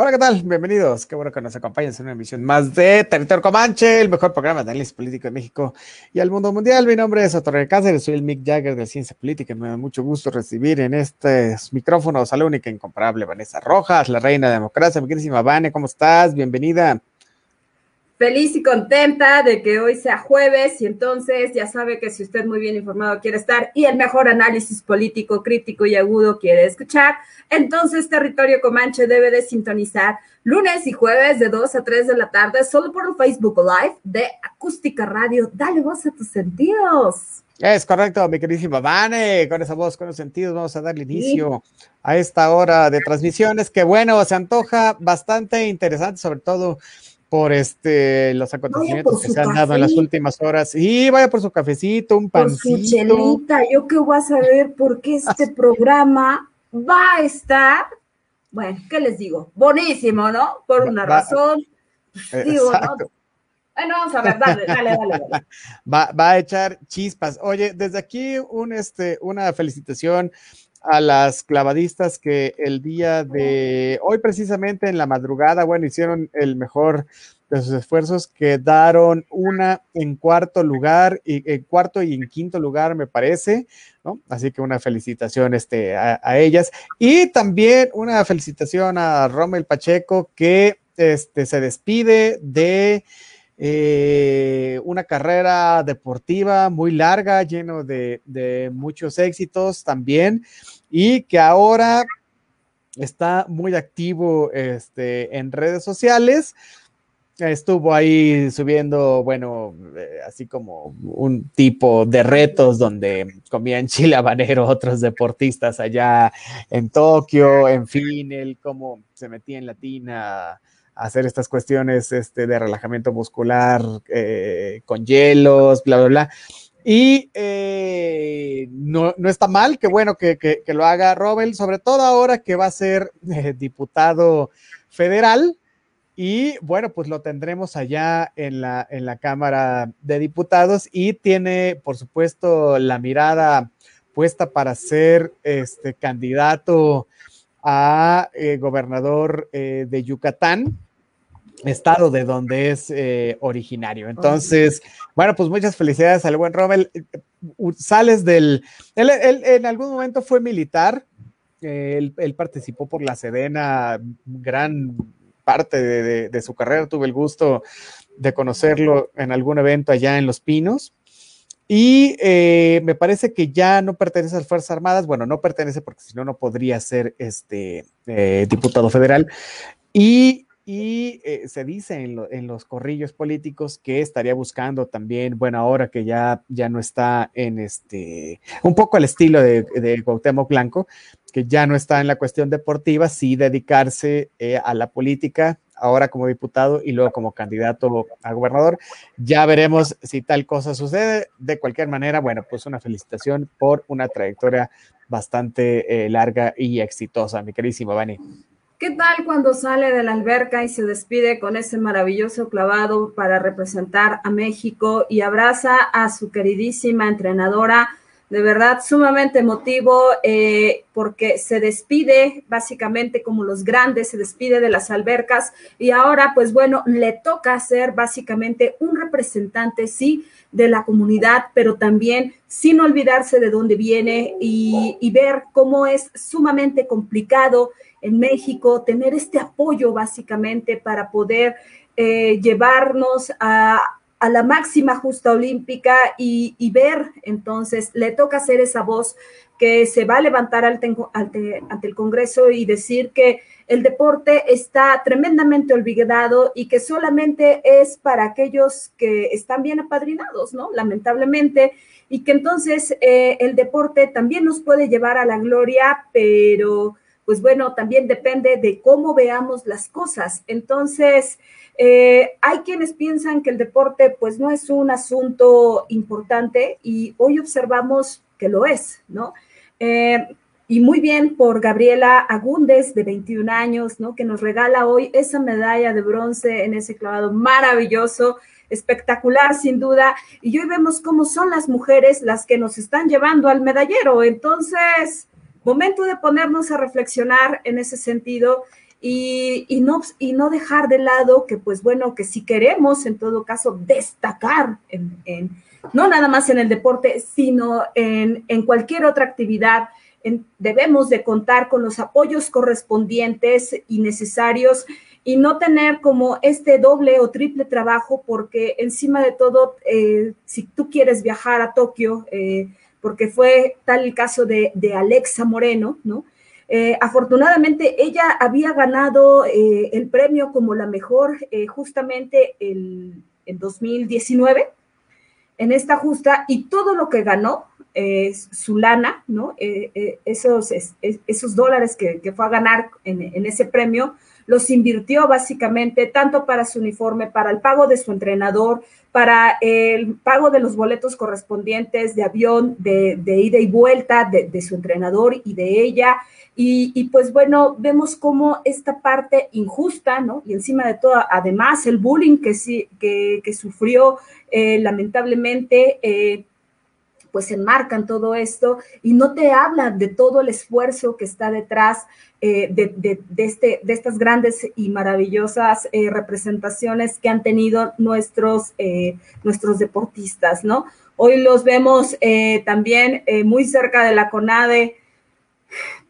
Hola, ¿qué tal? Bienvenidos. Qué bueno que nos acompañen en una emisión más de Territorio Comanche, el mejor programa de análisis político de México y al mundo mundial. Mi nombre es Otorre Cáceres, soy el Mick Jagger de Ciencia Política. Me da mucho gusto recibir en estos micrófonos a la única e incomparable Vanessa Rojas, la reina de democracia. Mi queridísima Vane, ¿cómo estás? Bienvenida feliz y contenta de que hoy sea jueves y entonces ya sabe que si usted muy bien informado quiere estar y el mejor análisis político, crítico y agudo quiere escuchar, entonces Territorio Comanche debe de sintonizar lunes y jueves de 2 a 3 de la tarde solo por el Facebook Live de Acústica Radio. Dale voz a tus sentidos. Es correcto, mi queridísima Vane, con esa voz, con los sentidos, vamos a darle inicio a esta hora de transmisiones que bueno, se antoja bastante interesante, sobre todo por este los acontecimientos que se han dado en las últimas horas. Y vaya por su cafecito, un pancito. Por su chelita, yo que voy a saber por qué este programa va a estar, bueno, ¿qué les digo? Buenísimo, ¿no? Por una razón. Eh, digo, ¿no? Bueno, vamos a ver, dale, dale, dale. Va, va, a echar chispas. Oye, desde aquí un, este, una felicitación a las clavadistas que el día de hoy, precisamente en la madrugada, bueno, hicieron el mejor de sus esfuerzos, quedaron una en cuarto lugar, y en cuarto y en quinto lugar, me parece, ¿no? Así que una felicitación este, a, ellas. Y también una felicitación a Rommel Pacheco, que este, se despide de eh, una carrera deportiva muy larga, lleno de, muchos éxitos también, y que ahora está muy activo este, en redes sociales. Estuvo ahí subiendo, bueno, eh, así como un tipo de retos donde comían chile habanero otros deportistas allá en Tokio, en fin, él como se metía en la tina hacer estas cuestiones este, de relajamiento muscular eh, con hielos, bla, bla, bla. Y eh, no, está mal, qué bueno que, lo haga Robel, sobre todo ahora que va a ser eh, diputado federal. Y bueno, pues lo tendremos allá en la, en la Cámara de Diputados y tiene, por supuesto, la mirada puesta para ser este candidato a gobernador de Yucatán estado de donde es eh, originario. Entonces, bueno, pues muchas felicidades al buen Robel. Eh, sales del... Él, en algún momento fue militar, él, participó por la Sedena, gran parte de, su carrera, tuve el gusto de conocerlo en algún evento allá en Los Pinos. Y eh, me parece que ya no pertenece a las Fuerzas Armadas, bueno, no pertenece porque si no, no podría ser este diputado federal. Y y eh, se dice en, los corrillos políticos que estaría buscando también, bueno, ahora que ya, ya no está en este, un poco al estilo de, de Blanco, que ya no está en la cuestión deportiva, sí dedicarse eh, a la política, ahora como diputado y luego como candidato a gobernador. Ya veremos si tal cosa sucede. De cualquier manera, bueno, pues una felicitación por una trayectoria bastante eh, larga y exitosa, mi queridísimo Vani. ¿Qué tal cuando sale de la alberca y se despide con ese maravilloso clavado para representar a México y abraza a su queridísima entrenadora? De verdad, sumamente emotivo eh, porque se despide básicamente como los grandes, se despide de las albercas y ahora pues bueno, le toca ser básicamente un representante, sí, de la comunidad, pero también sin olvidarse de dónde viene y, y ver cómo es sumamente complicado en México, tener este apoyo básicamente para poder eh, llevarnos a, la máxima justa olímpica y, ver, entonces, le toca hacer esa voz que se va a levantar ante, ante, el Congreso y decir que el deporte está tremendamente olvidado y que solamente es para aquellos que están bien apadrinados, ¿no? Lamentablemente, y que entonces eh, el deporte también nos puede llevar a la gloria, pero pues bueno, también depende de cómo veamos las cosas. Entonces, eh, hay quienes piensan que el deporte pues no es un asunto importante y hoy observamos que lo es, ¿no? Eh, y muy bien por Gabriela Agúndez, de 21 años, ¿no? Que nos regala hoy esa medalla de bronce en ese clavado maravilloso, espectacular sin duda. Y hoy vemos cómo son las mujeres las que nos están llevando al medallero. Entonces, momento de ponernos a reflexionar en ese sentido y, no, y no dejar de lado que, pues bueno, que si queremos en todo caso destacar en, no nada más en el deporte, sino en, en cualquier otra actividad, debemos de contar con los apoyos correspondientes y necesarios y no tener como este doble o triple trabajo porque encima de todo, eh, si tú quieres viajar a Tokio, eh, porque fue tal el caso de, Alexa Moreno, ¿no? Eh, afortunadamente ella había ganado el premio como la mejor justamente el, en 2019 en esta justa y todo lo que ganó su lana, ¿no? Eh, eh, esos, esos dólares que, fue a ganar en, ese premio, los invirtió básicamente tanto para su uniforme, para el pago de su entrenador, para el pago de los boletos correspondientes de avión, de, ida y vuelta de, su entrenador y de ella. Y, pues bueno, vemos cómo esta parte injusta, ¿no? Y encima de todo, además, el bullying que, sí, que, sufrió eh, lamentablemente pues enmarcan todo esto y no te hablan de todo el esfuerzo que está detrás eh, de, este, de estas grandes y maravillosas eh, representaciones que han tenido nuestros, eh, nuestros deportistas, ¿no? Hoy los vemos también muy cerca de la CONADE,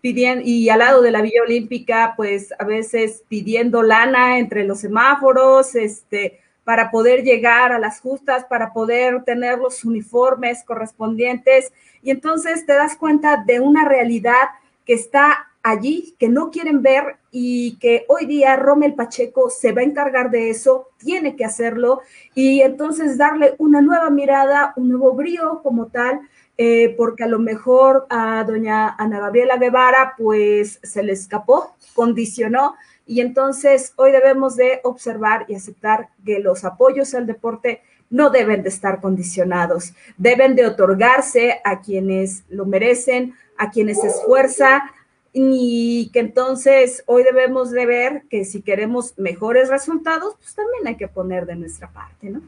pidiendo, y al lado de la Villa Olímpica, pues a veces pidiendo lana entre los semáforos, este, para poder llegar a las justas, para poder tener los uniformes correspondientes. Y entonces te das cuenta de una realidad que está allí, que no quieren ver y que hoy día Rommel Pacheco se va a encargar de eso, tiene que hacerlo y entonces darle una nueva mirada, un nuevo brío como tal, eh, porque a lo mejor a doña Ana Gabriela Guevara pues se le escapó, condicionó y entonces hoy debemos de observar y aceptar que los apoyos al deporte no deben de estar condicionados, deben de otorgarse a quienes lo merecen, a quienes se esfuerza y que entonces hoy debemos de ver que si queremos mejores resultados, pues también hay que poner de nuestra parte, ¿no?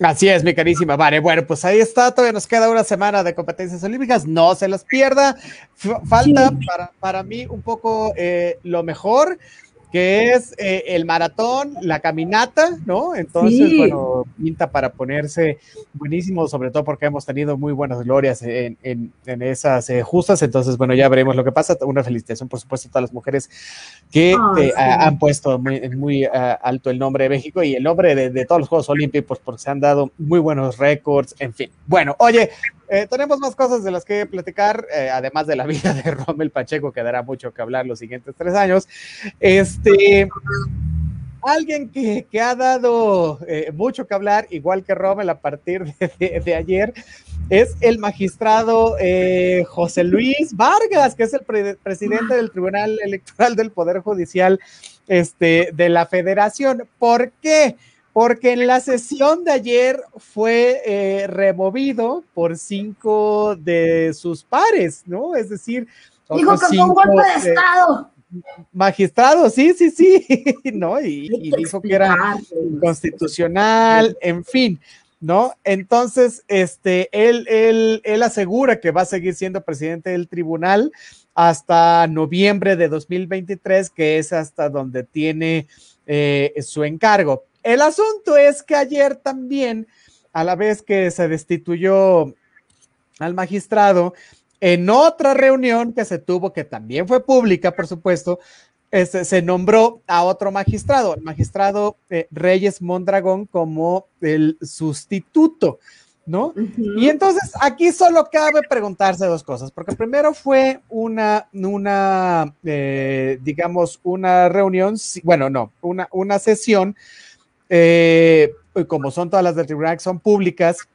Así es, mi carísima. Vale, bueno, pues ahí está. Todavía nos queda una semana de competencias olímpicas. No se las pierda. falta para, para, mí un poco eh, lo mejor que es eh, el maratón, la caminata, ¿no? Entonces, bueno, pinta para ponerse buenísimo, sobre todo porque hemos tenido muy buenas glorias en, esas eh, justas, entonces, bueno, ya veremos lo que pasa. Una felicitación, por supuesto, a todas las mujeres que eh, han puesto muy, muy alto el nombre de México y el nombre de, de, todos los Juegos Olímpicos, porque se han dado muy buenos récords, en fin. Bueno, oye, eh, tenemos más cosas de las que platicar, eh, además de la vida de Rommel Pacheco, que dará mucho que hablar los siguientes tres años. Este, alguien que, ha dado eh, mucho que hablar, igual que Rommel a partir de, ayer, es el magistrado José Luis Vargas, que es el presidente del Tribunal Electoral del Poder Judicial este, de la Federación. ¿Por qué? En la sesión de ayer fue eh, removido por cinco de sus pares, ¿no? Es decir, dijo que fue un golpe de Estado. Magistrado, sí, sí, sí, ¿no? Y, dijo que era constitucional, en fin, ¿no? Entonces, este, él, él, él asegura que va a seguir siendo presidente del tribunal hasta noviembre de 2023, que es hasta donde tiene eh, su encargo. El asunto es que ayer también, a la vez que se destituyó al magistrado, en otra reunión que se tuvo, que también fue pública, por supuesto, este, se nombró a otro magistrado, el magistrado eh, Reyes Mondragón, como el sustituto, ¿no? Y entonces aquí solo cabe preguntarse dos cosas, porque primero fue una, una eh, digamos, una reunión, bueno, no, una, una sesión eh, como son todas las del tribunal que son públicas,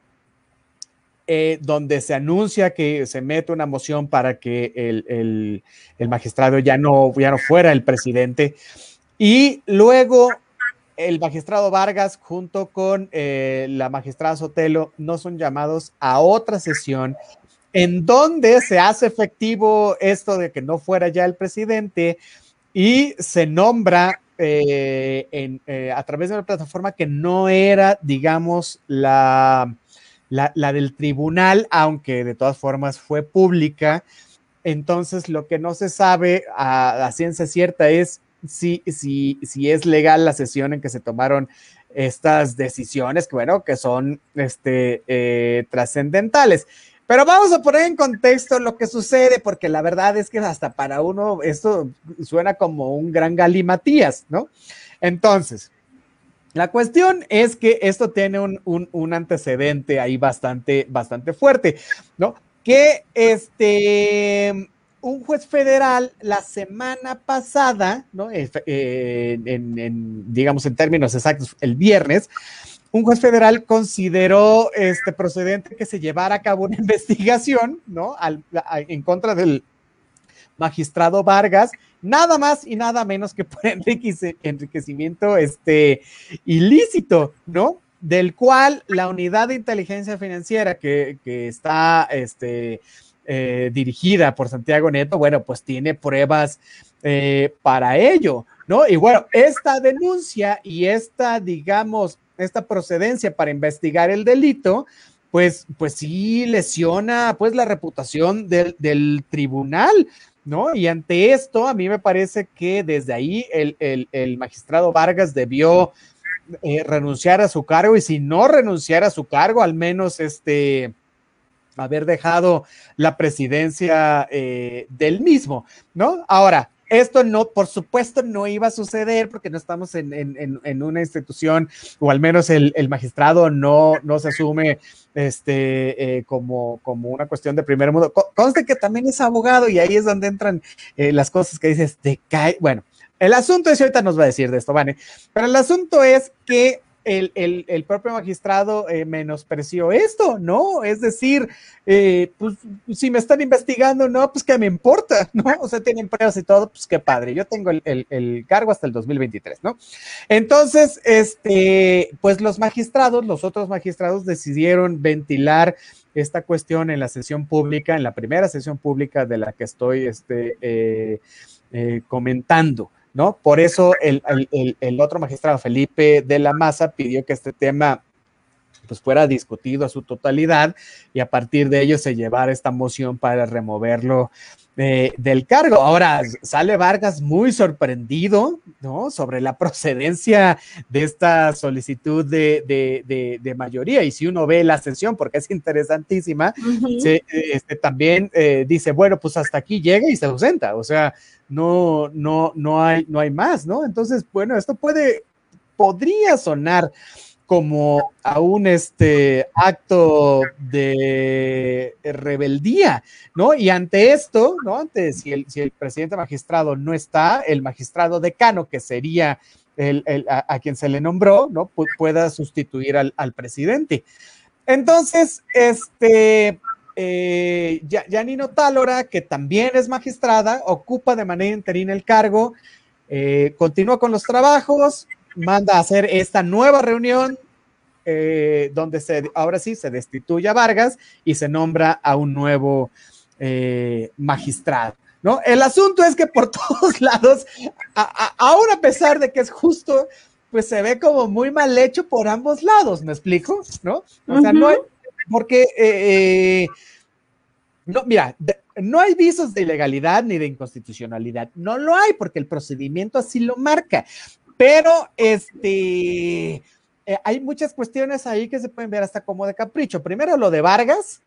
eh, donde se anuncia que se mete una moción para que el, magistrado ya no, ya no fuera el presidente. Y luego el magistrado Vargas junto con eh, la magistrada Sotelo no son llamados a otra sesión en donde se hace efectivo esto de que no fuera ya el presidente y se nombra eh, eh, a través de una plataforma que no era, digamos, la, la, del tribunal, aunque de todas formas fue pública. Entonces, lo que no se sabe a, ciencia cierta es si, si, si es legal la sesión en que se tomaron estas decisiones, que bueno, que son este, eh, trascendentales. Pero vamos a poner en contexto lo que sucede, porque la verdad es que hasta para uno esto suena como un gran galimatías, ¿no? Entonces, la cuestión es que esto tiene un, antecedente ahí bastante, bastante fuerte, ¿no? Que este, un juez federal la semana pasada, ¿no? Eh, en, digamos, en términos exactos, el viernes, un juez federal consideró este procedente que se llevara a cabo una investigación, ¿no? en contra del magistrado Vargas, nada más y nada menos que por enriquecimiento este, ilícito, ¿no? Del cual la unidad de inteligencia financiera que, está este, eh, dirigida por Santiago Neto, bueno, pues tiene pruebas eh, para ello, ¿no? Y bueno, esta denuncia y esta, digamos, esta procedencia para investigar el delito, pues, pues sí lesiona pues la reputación del, del tribunal, ¿no? Y ante esto, a mí me parece que desde ahí el, el, magistrado Vargas debió eh, renunciar a su cargo y si no renunciar a su cargo, al menos este haber dejado la presidencia eh, del mismo, ¿no? Ahora, esto no, por supuesto, no iba a suceder porque no estamos en, una institución, o al menos el, magistrado no, no se asume este, eh, como, como una cuestión de primer mundo. Conste que también es abogado y ahí es donde entran eh, las cosas que dices, te cae. Bueno, el asunto es, y ahorita nos va a decir de esto, Vane, pero el asunto es que el, propio magistrado eh, menospreció esto, ¿no? Es decir, eh, pues si me están investigando, no, pues que me importa, ¿no? O sea, tienen pruebas y todo, pues qué padre, yo tengo el, cargo hasta el 2023, ¿no? Entonces, este, pues los magistrados, los otros magistrados decidieron ventilar esta cuestión en la sesión pública, en la primera sesión pública de la que estoy este, eh, comentando. ¿No? Por eso el, otro magistrado, Felipe de la Maza, pidió que este tema pues fuera discutido a su totalidad y a partir de ello se llevara esta moción para removerlo del cargo. Ahora sale Vargas muy sorprendido, ¿no? Sobre la procedencia de esta solicitud de, mayoría. Y si uno ve la sesión, porque es interesantísima, este, también eh, dice, bueno, pues hasta aquí llega y se ausenta. O sea, no, no, no hay, no hay más, ¿no? Entonces, bueno, esto puede, podría sonar como a un este acto de rebeldía, ¿no? Y ante esto, ¿no? Ante si el, si el presidente magistrado no está, el magistrado decano, que sería el, a, quien se le nombró, ¿no? pueda sustituir al, al presidente. Entonces, este, eh, Janino Tálora, que también es magistrada, ocupa de manera interina el cargo, eh, continúa con los trabajos, manda a hacer esta nueva reunión eh, donde se, ahora sí se destituye a Vargas y se nombra a un nuevo eh, magistrado. ¿No? El asunto es que por todos lados, aún a pesar de que es justo, pues se ve como muy mal hecho por ambos lados, ¿me explico? ¿No? O sea, no hay, porque, eh, no, mira, no hay visos de ilegalidad ni de inconstitucionalidad, no lo hay porque el procedimiento así lo marca, pero este, eh, hay muchas cuestiones ahí que se pueden ver hasta como de capricho. Primero lo de Vargas,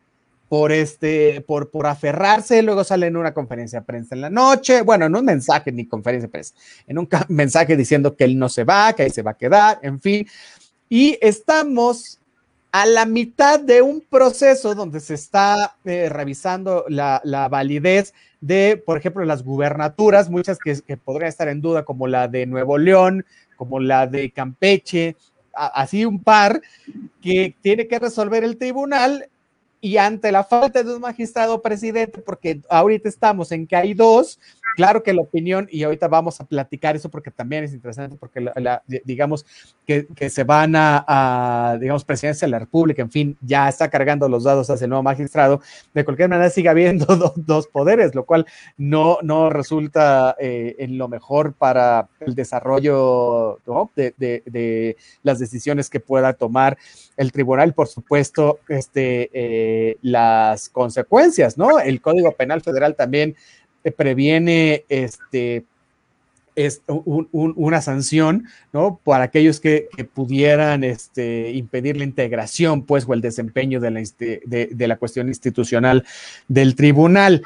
por este, por, por aferrarse, luego sale en una conferencia de prensa en la noche, bueno, en un mensaje ni conferencia de prensa, en un mensaje diciendo que él no se va, que ahí se va a quedar, en fin. Y estamos a la mitad de un proceso donde se está eh, revisando la, validez de, por ejemplo, las gubernaturas, muchas que, podrían estar en duda, como la de Nuevo León, como la de Campeche, así un par, que tiene que resolver el tribunal y ante la falta de un magistrado presidente, porque ahorita estamos en que hay dos, claro que la opinión, y ahorita vamos a platicar eso porque también es interesante, porque la, digamos que, se van a, digamos, presidencia de la República, en fin, ya está cargando los dados hacia el nuevo magistrado, de cualquier manera sigue habiendo dos poderes, lo cual no, no resulta eh, en lo mejor para el desarrollo de, de, las decisiones que pueda tomar el tribunal, por supuesto, este, eh, las consecuencias, ¿no? El Código Penal Federal también previene este, es una sanción, ¿no? Para aquellos que, pudieran este, impedir la integración, pues, o el desempeño de la, de, la cuestión institucional del tribunal.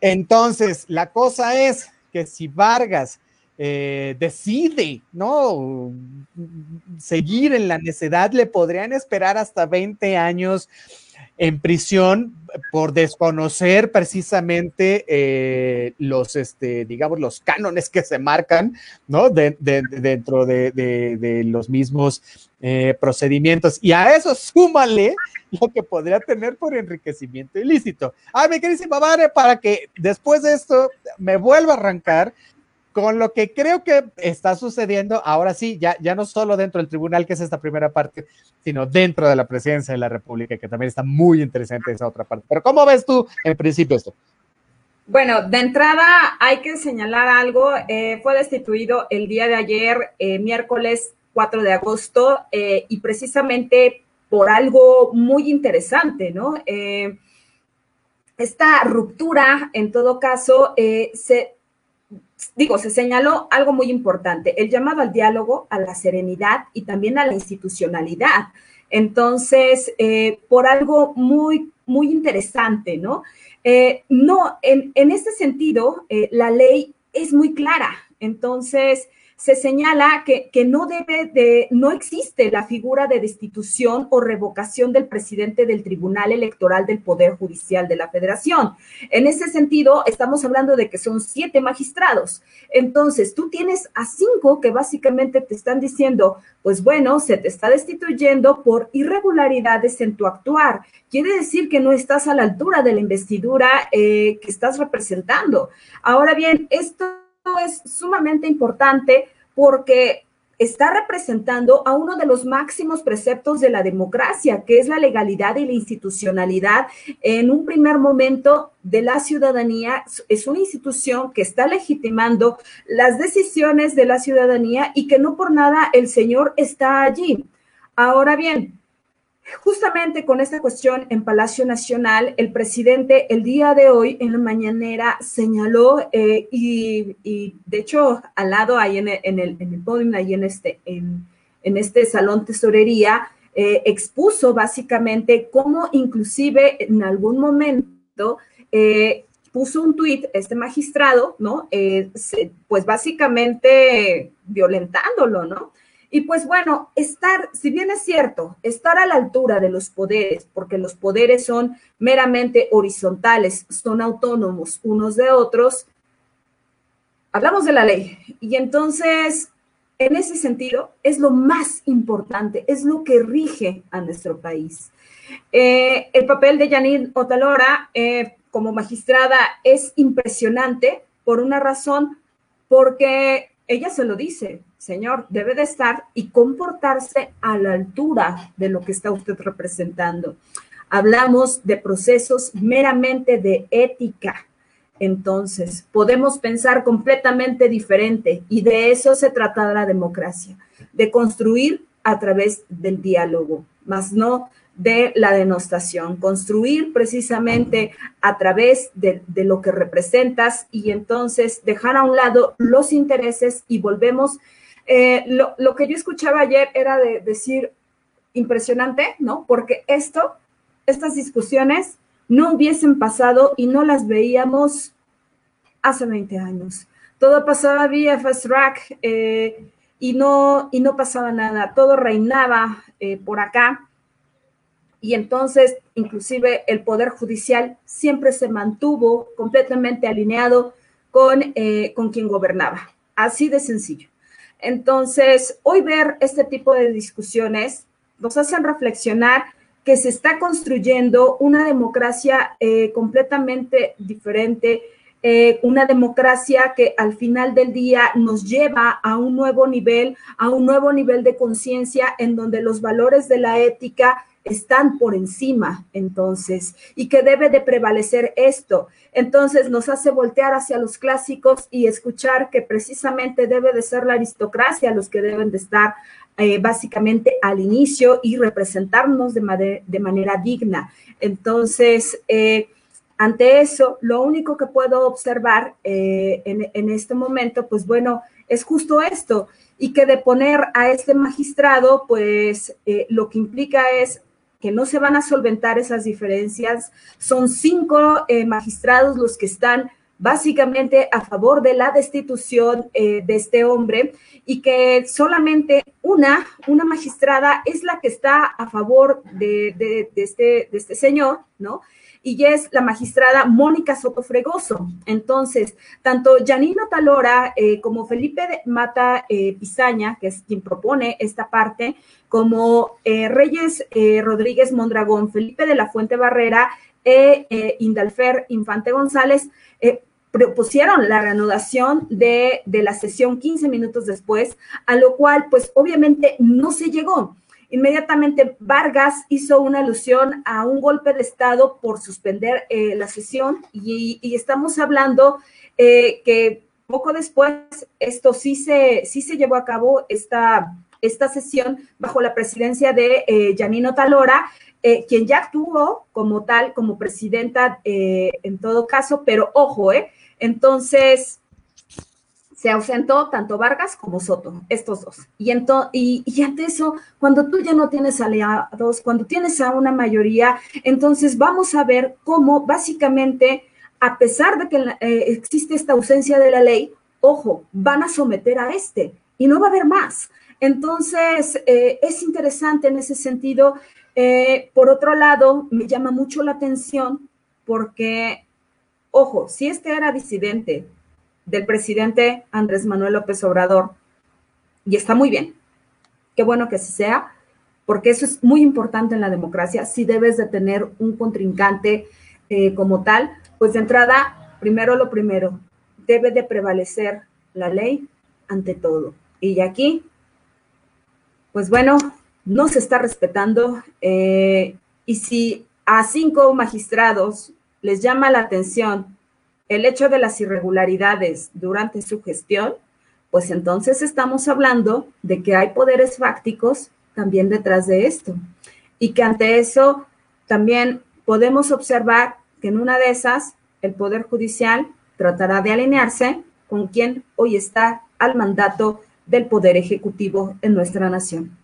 Entonces, la cosa es que si Vargas eh, decide, ¿no? Seguir en la necedad, le podrían esperar hasta 20 años en prisión por desconocer precisamente eh, los, este, digamos, los cánones que se marcan, ¿no? dentro de, los mismos eh, procedimientos. Y a eso súmale lo que podría tener por enriquecimiento ilícito. Ah, mi queridísima Vare, para que después de esto me vuelva a arrancar, con lo que creo que está sucediendo ahora sí, ya, ya no solo dentro del tribunal, que es esta primera parte, sino dentro de la presidencia de la República, que también está muy interesante esa otra parte. Pero ¿cómo ves tú en principio esto? Bueno, de entrada hay que señalar algo. Eh, fue destituido el día de ayer, eh, miércoles 4 de agosto, eh, y precisamente por algo muy interesante, ¿no? esta ruptura, en todo caso, se digo, se señaló algo muy importante, el llamado al diálogo, a la serenidad y también a la institucionalidad. Entonces, eh, por algo muy, muy interesante, ¿no? Eh, no, en, este sentido, eh, la ley es muy clara. Entonces, se señala que, no debe de, no existe la figura de destitución o revocación del presidente del Tribunal Electoral del Poder Judicial de la Federación. En ese sentido, estamos hablando de que son siete magistrados. Entonces, tú tienes a cinco que básicamente te están diciendo, pues bueno, se te está destituyendo por irregularidades en tu actuar. Quiere decir que no estás a la altura de la investidura eh, que estás representando. Ahora bien, esto es sumamente importante porque está representando a uno de los máximos preceptos de la democracia, que es la legalidad y la institucionalidad en un primer momento de la ciudadanía. Es una institución que está legitimando las decisiones de la ciudadanía y que no por nada el Señor está allí. Ahora bien, Justamente con esta cuestión en Palacio Nacional, el presidente el día de hoy en la mañanera señaló eh, y, de hecho al lado ahí en el, en el, en el podium, ahí en este, en, este salón tesorería, eh, expuso básicamente cómo inclusive en algún momento eh, puso un tuit este magistrado, ¿no? pues básicamente violentándolo, ¿no? Y pues bueno, estar, si bien es cierto, estar a la altura de los poderes, porque los poderes son meramente horizontales, son autónomos unos de otros, hablamos de la ley. Y entonces, en ese sentido, es lo más importante, es lo que rige a nuestro país. Eh, el papel de Janine Otalora eh, como magistrada es impresionante por una razón, porque ella se lo dice, señor, debe de estar y comportarse a la altura de lo que está usted representando. Hablamos de procesos meramente de ética. Entonces, podemos pensar completamente diferente y de eso se trata la democracia, de construir a través del diálogo, más no de la denostación, construir precisamente a través de, lo que representas y entonces dejar a un lado los intereses y volvemos. Eh, lo, lo, que yo escuchaba ayer era de decir impresionante, ¿no? Porque esto, estas discusiones no hubiesen pasado y no las veíamos hace 20 años. Todo pasaba vía fast track eh, y, no, y no pasaba nada, todo reinaba eh, por acá y entonces inclusive el Poder Judicial siempre se mantuvo completamente alineado con, eh, con quien gobernaba. Así de sencillo. Entonces, hoy ver este tipo de discusiones nos hacen reflexionar que se está construyendo una democracia eh, completamente diferente, eh, una democracia que al final del día nos lleva a un nuevo nivel, a un nuevo nivel de conciencia en donde los valores de la ética están por encima, entonces, y que debe de prevalecer esto. Entonces nos hace voltear hacia los clásicos y escuchar que precisamente debe de ser la aristocracia los que deben de estar eh, básicamente al inicio y representarnos de, manera digna. Entonces, eh, ante eso, lo único que puedo observar eh, en, en este momento, pues bueno, es justo esto, y que de poner a este magistrado, pues lo que implica es que no se van a solventar esas diferencias. Son cinco eh, magistrados los que están básicamente a favor de la destitución eh, de este hombre y que solamente una, una magistrada es la que está a favor de, de, este, de este señor, ¿no? Y es la magistrada Mónica Soto Fregoso. Entonces, tanto Janino Talora eh, como Felipe Mata eh, Pizaña, que es quien propone esta parte, como eh, Reyes Rodríguez Mondragón, Felipe de la Fuente Barrera e Indalfer Infante González, propusieron la reanudación de, de la sesión 15 minutos después, a lo cual pues obviamente no se llegó. Inmediatamente Vargas hizo una alusión a un golpe de Estado por suspender eh, la sesión y, estamos hablando eh, que poco después esto sí se, sí se llevó a cabo, esta, esta sesión bajo la presidencia de eh, Janino Talora, quien ya actuó como tal, como presidenta en todo caso, pero ojo, ¿eh? Entonces, se ausentó tanto Vargas como Soto, estos dos. Y, y, ante eso, cuando tú ya no tienes aliados, cuando tienes a una mayoría, entonces vamos a ver cómo básicamente, a pesar de que eh, existe esta ausencia de la ley, ojo, van a someter a este y no va a haber más. Entonces, eh, es interesante en ese sentido. Eh, por otro lado, me llama mucho la atención porque, ojo, si este era disidente, del presidente Andrés Manuel López Obrador. Y está muy bien. Qué bueno que así sea, porque eso es muy importante en la democracia. Si debes de tener un contrincante eh, como tal, pues de entrada, primero lo primero, debe de prevalecer la ley ante todo. Y aquí, pues bueno, no se está respetando. Eh, y si a cinco magistrados les llama la atención el hecho de las irregularidades durante su gestión, pues entonces estamos hablando de que hay poderes fácticos también detrás de esto. Y que ante eso también podemos observar que en una de esas el Poder Judicial tratará de alinearse con quien hoy está al mandato del Poder Ejecutivo en nuestra nación.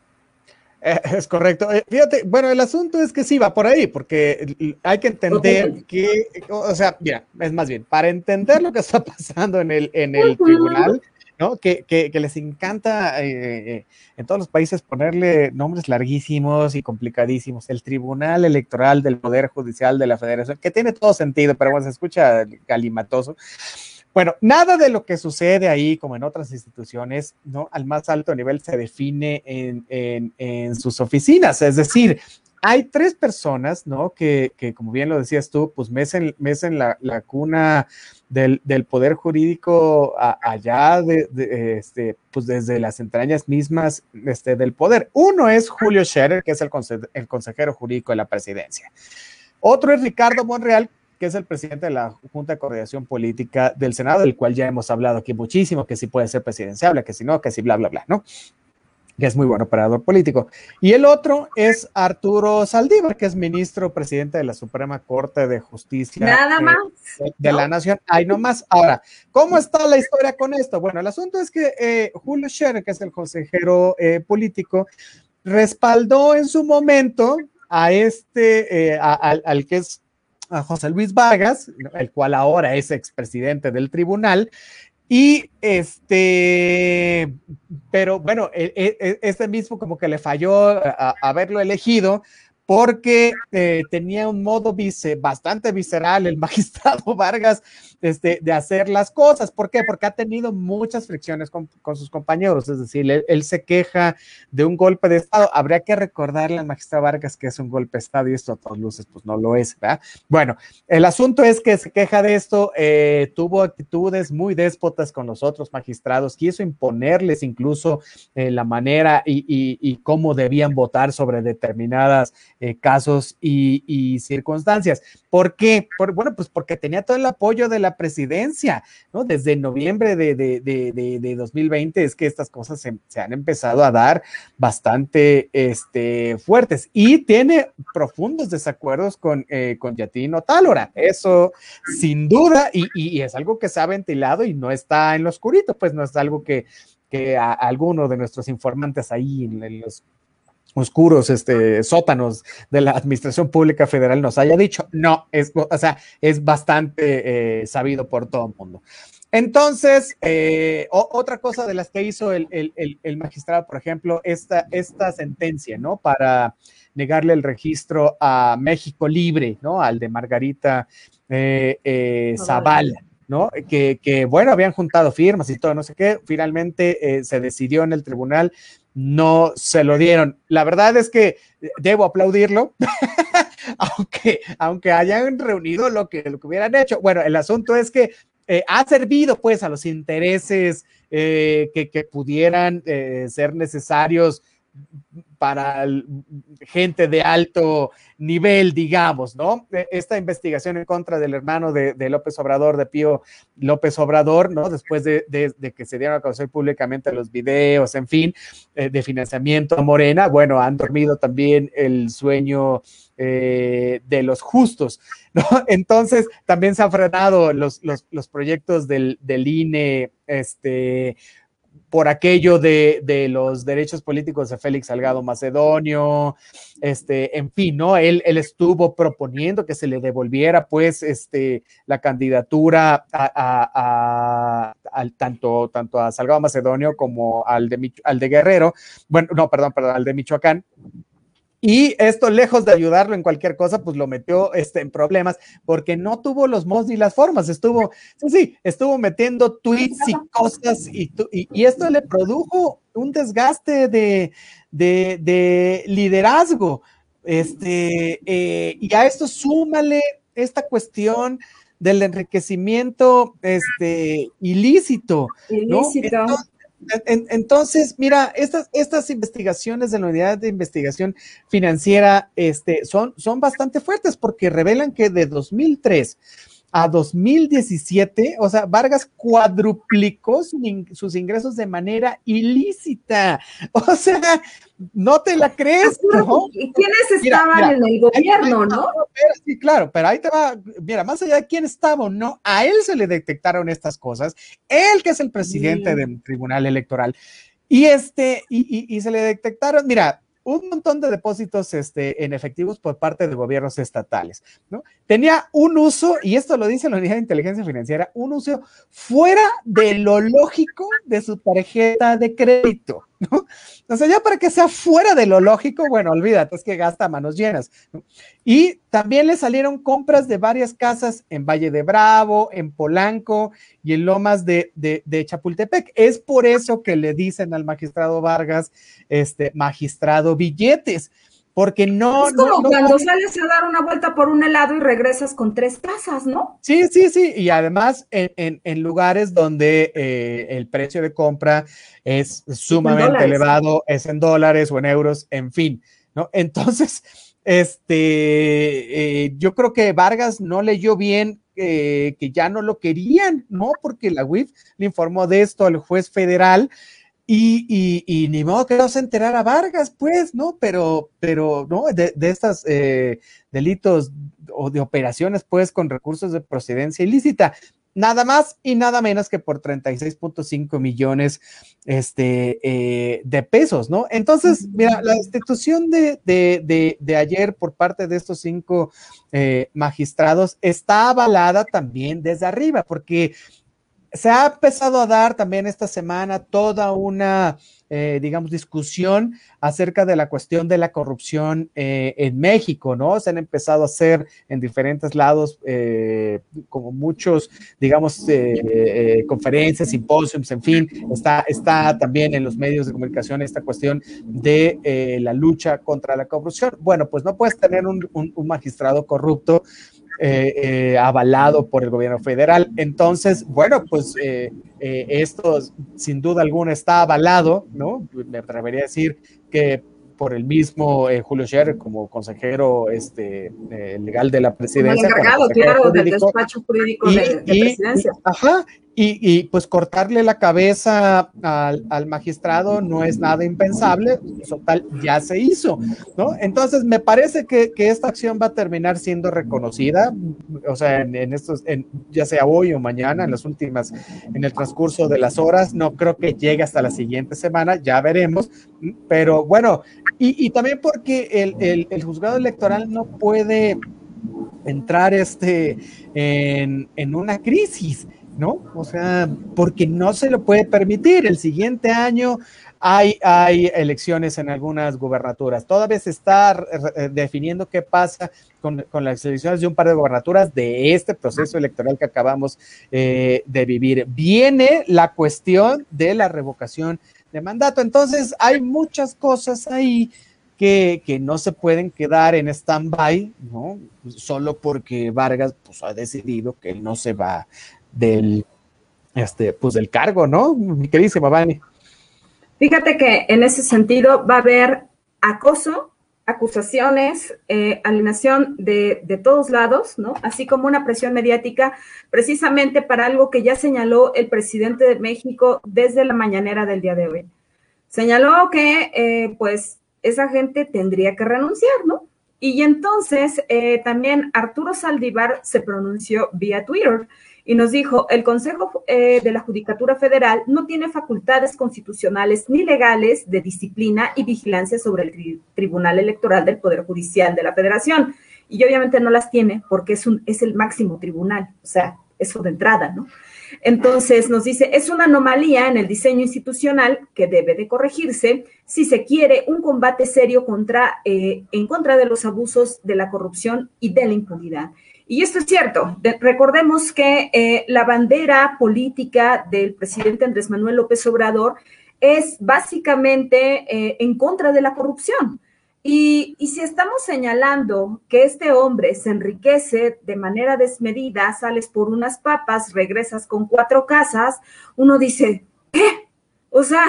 Eh, es correcto. Eh, fíjate, bueno, el asunto es que sí va por ahí, porque hay que entender que, o sea, mira, es más bien, para entender lo que está pasando en el, en el tribunal, ¿no? Que, que, les encanta eh, en todos los países ponerle nombres larguísimos y complicadísimos. El Tribunal Electoral del Poder Judicial de la Federación, que tiene todo sentido, pero bueno, se escucha galimatoso. Bueno, nada de lo que sucede ahí, como en otras instituciones, ¿no? Al más alto nivel se define en, sus oficinas. Es decir, hay tres personas, ¿no? Que, como bien lo decías tú, pues mecen, la, la cuna del, poder jurídico allá, de, este, pues desde las entrañas mismas este, del poder. Uno es Julio Scherer, que es el, el consejero jurídico de la presidencia. Otro es Ricardo Monreal, que es el presidente de la Junta de Coordinación Política del Senado, del cual ya hemos hablado aquí muchísimo, que si puede ser presidenciable, que si no, que si bla, bla, bla, ¿no? Que es muy buen operador político. Y el otro es Arturo Saldívar, que es ministro presidente de la Suprema Corte de Justicia Nada más. de, la Nación. Ay, no más. Ahora, ¿cómo está la historia con esto? Bueno, el asunto es que eh, Julio Scherer, que es el consejero eh, político, respaldó en su momento a este, eh, al que es a José Luis Vargas, el cual ahora es expresidente del tribunal, y este, pero bueno, e, e, e, este mismo como que le falló haberlo elegido porque eh, tenía un modo vice, bastante visceral el magistrado Vargas este, de hacer las cosas. ¿Por qué? Porque ha tenido muchas fricciones con, sus compañeros, es decir, él, se queja de un golpe de Estado. Habría que recordarle al magistrado Vargas que es un golpe de Estado y esto a todas luces pues no lo es, ¿verdad? Bueno, el asunto es que se queja de esto, eh, tuvo actitudes muy déspotas con los otros magistrados, quiso imponerles incluso eh, la manera y, cómo debían votar sobre determinados eh, casos y, circunstancias. ¿Por qué? bueno, pues porque tenía todo el apoyo de la presidencia, ¿no? Desde noviembre de, de, 2020 es que estas cosas se, han empezado a dar bastante este, fuertes y tiene profundos desacuerdos con, eh, con Tálora. Eso sin duda, y, es algo que se ha ventilado y no está en lo oscurito, pues no es algo que, que a, alguno de nuestros informantes ahí en los oscuros este, sótanos de la Administración Pública Federal nos haya dicho. No, es, o sea, es bastante eh, sabido por todo el mundo. Entonces, eh, otra cosa de las que hizo el, magistrado, por ejemplo, esta, esta sentencia, ¿no? Para negarle el registro a México Libre, ¿no? Al de Margarita eh, Zavala. ¿No? Que, que, bueno, habían juntado firmas y todo, no sé qué, finalmente se decidió en el tribunal no se lo dieron. La verdad es que debo aplaudirlo, aunque, aunque hayan reunido lo que, lo que hubieran hecho. Bueno, el asunto es que eh, ha servido pues a los intereses eh, que, pudieran eh, ser necesarios para gente de alto nivel, digamos, ¿no? E, esta investigación en contra del hermano de, López Obrador, de Pío López Obrador, ¿no? Después de, que se dieron a conocer públicamente los videos, en fin, eh, de financiamiento a Morena, bueno, han dormido también el sueño eh, de los justos, ¿no? Entonces, también se han frenado los, los, proyectos del, del INE, este, por aquello de, los derechos políticos de Félix Salgado Macedonio, este, en fin, ¿no? Él, él estuvo proponiendo que se le devolviera, pues, este, la candidatura a, al, tanto, tanto a Salgado Macedonio como al de, al de Guerrero, bueno, no, perdón, perdón, al de Michoacán, y esto, lejos de ayudarlo en cualquier cosa, pues lo metió este, en problemas porque no tuvo los modos ni las formas. Estuvo, sí, estuvo metiendo tweets y cosas y, y, esto le produjo un desgaste de, de, liderazgo. Este, eh, y a esto súmale esta cuestión del enriquecimiento este, ilícito. Ilícito. Entonces, mira, estas, estas investigaciones de la unidad de investigación financiera este, son, son bastante fuertes porque revelan que de 2003 a 2017, o sea, Vargas cuadruplicó sus ingresos de manera ilícita. O sea, no te la crees. ¿Y quiénes estaban en el gobierno, no? sí, claro, pero ahí te va, mira, más allá de quién estaba o no, a él se le detectaron estas cosas, él que es el presidente del Tribunal Electoral, y este, y, y se le detectaron, mira, un montón de depósitos este, en efectivos por parte de gobiernos estatales. ¿no? Tenía un uso, y esto lo dice la unidad de inteligencia financiera, un uso fuera de lo lógico de su tarjeta de crédito. ¿no? O sea, ya para que sea fuera de lo lógico, bueno, olvídate, es que gasta manos llenas. Y también le salieron compras de varias casas en Valle de Bravo, en Polanco y en Lomas de, de, Chapultepec. Es por eso que le dicen al magistrado Vargas, este, magistrado billetes porque no. Es como cuando sales a dar una vuelta por un helado y regresas con tres casas, ¿no? Sí, sí, sí. Y además en, lugares donde eh, el precio de compra es sumamente elevado, es en dólares o en euros, en fin, ¿no? Entonces, este, eh, yo creo que Vargas no leyó bien eh, que ya no lo querían, ¿no? Porque la UIF le informó de esto al juez federal y, ni modo que no se enterara Vargas, pues, ¿no? Pero, pero, ¿no? De, de estos eh, delitos o de operaciones, pues, con recursos de procedencia ilícita. Nada más y nada menos que por 36.5 millones este, eh, de pesos, ¿no? Entonces, mira, la institución de, de, de, ayer por parte de estos cinco eh, magistrados está avalada también desde arriba, porque se ha empezado a dar también esta semana toda una, eh, digamos, discusión acerca de la cuestión de la corrupción eh, en México, ¿no? Se han empezado a hacer en diferentes lados, eh, como muchos, digamos, conferencias, simposios, en fin, está, también en los medios de comunicación esta cuestión de la lucha contra la corrupción. Bueno, pues no puedes tener un magistrado corrupto eh, eh, avalado por el gobierno federal. Entonces, bueno, pues eh, esto sin duda alguna está avalado, ¿no? Me atrevería a decir que por el mismo Julio Scherer como consejero este, legal de la presidencia. Como encargado, claro, del despacho jurídico de, presidencia. ajá, y, pues cortarle la cabeza al, magistrado no es nada impensable, eso tal ya se hizo, ¿no? Entonces me parece que, esta acción va a terminar siendo reconocida, o sea, en, estos, ya sea hoy o mañana, en las últimas, en el transcurso de las horas, no creo que llegue hasta la siguiente semana, ya veremos, pero bueno, y, también porque el, el juzgado electoral no puede entrar este, en, en una crisis. ¿No? O sea, porque no se lo puede permitir. El siguiente año hay, hay elecciones en algunas gubernaturas. Todavía se está eh, definiendo qué pasa con, las elecciones de un par de gubernaturas de este proceso electoral que acabamos eh, de vivir. Viene la cuestión de la revocación de mandato. Entonces, hay muchas cosas ahí. Que, que, no se pueden quedar en stand-by, ¿no? Solo porque Vargas pues, ha decidido que no se va del, este, pues del cargo, ¿no? Mi queridísima Vani. Fíjate que en ese sentido va a haber acoso, acusaciones, eh, alienación de, de, todos lados, ¿no? Así como una presión mediática, precisamente para algo que ya señaló el presidente de México desde la mañanera del día de hoy. Señaló que, eh, pues, esa gente tendría que renunciar, ¿no? Y entonces eh, también Arturo Saldívar se pronunció vía Twitter y nos dijo, el Consejo eh, de la Judicatura Federal no tiene facultades constitucionales ni legales de disciplina y vigilancia sobre el Tribunal Electoral del Poder Judicial de la Federación. Y obviamente no las tiene porque es, un, es el máximo tribunal, o sea, eso de entrada, ¿no? Entonces nos dice, es una anomalía en el diseño institucional que debe de corregirse si se quiere un combate serio contra, eh, en contra de los abusos de la corrupción y de la impunidad. Y esto es cierto. recordemos que eh, la bandera política del presidente Andrés Manuel López Obrador es básicamente eh, en contra de la corrupción. Y, y, si estamos señalando que este hombre se enriquece de manera desmedida, sales por unas papas, regresas con cuatro casas, uno dice, ¿qué? O sea,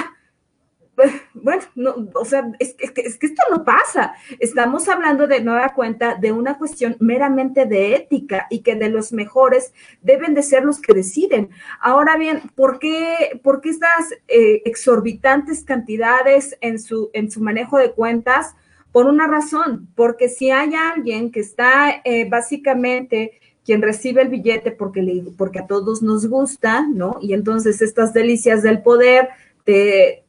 bueno, no, o sea, es, que esto no pasa. Estamos hablando de nueva cuenta de una cuestión meramente de ética y que de los mejores deben de ser los que deciden. Ahora bien, ¿por qué, por qué estas eh, exorbitantes cantidades en su, en su manejo de cuentas? Por una razón, porque si hay alguien que está eh, básicamente quien recibe el billete porque, le, porque a todos nos gusta, ¿no? Y entonces estas delicias del poder te,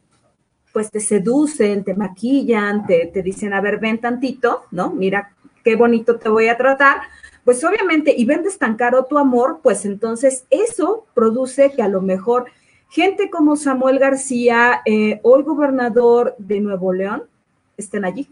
pues te seducen, te maquillan, te, te dicen, a ver, ven tantito, ¿no? Mira qué bonito te voy a tratar. Pues obviamente, y vendes tan caro tu amor, pues entonces eso produce que a lo mejor gente como Samuel García, eh, hoy gobernador de Nuevo León, estén allí.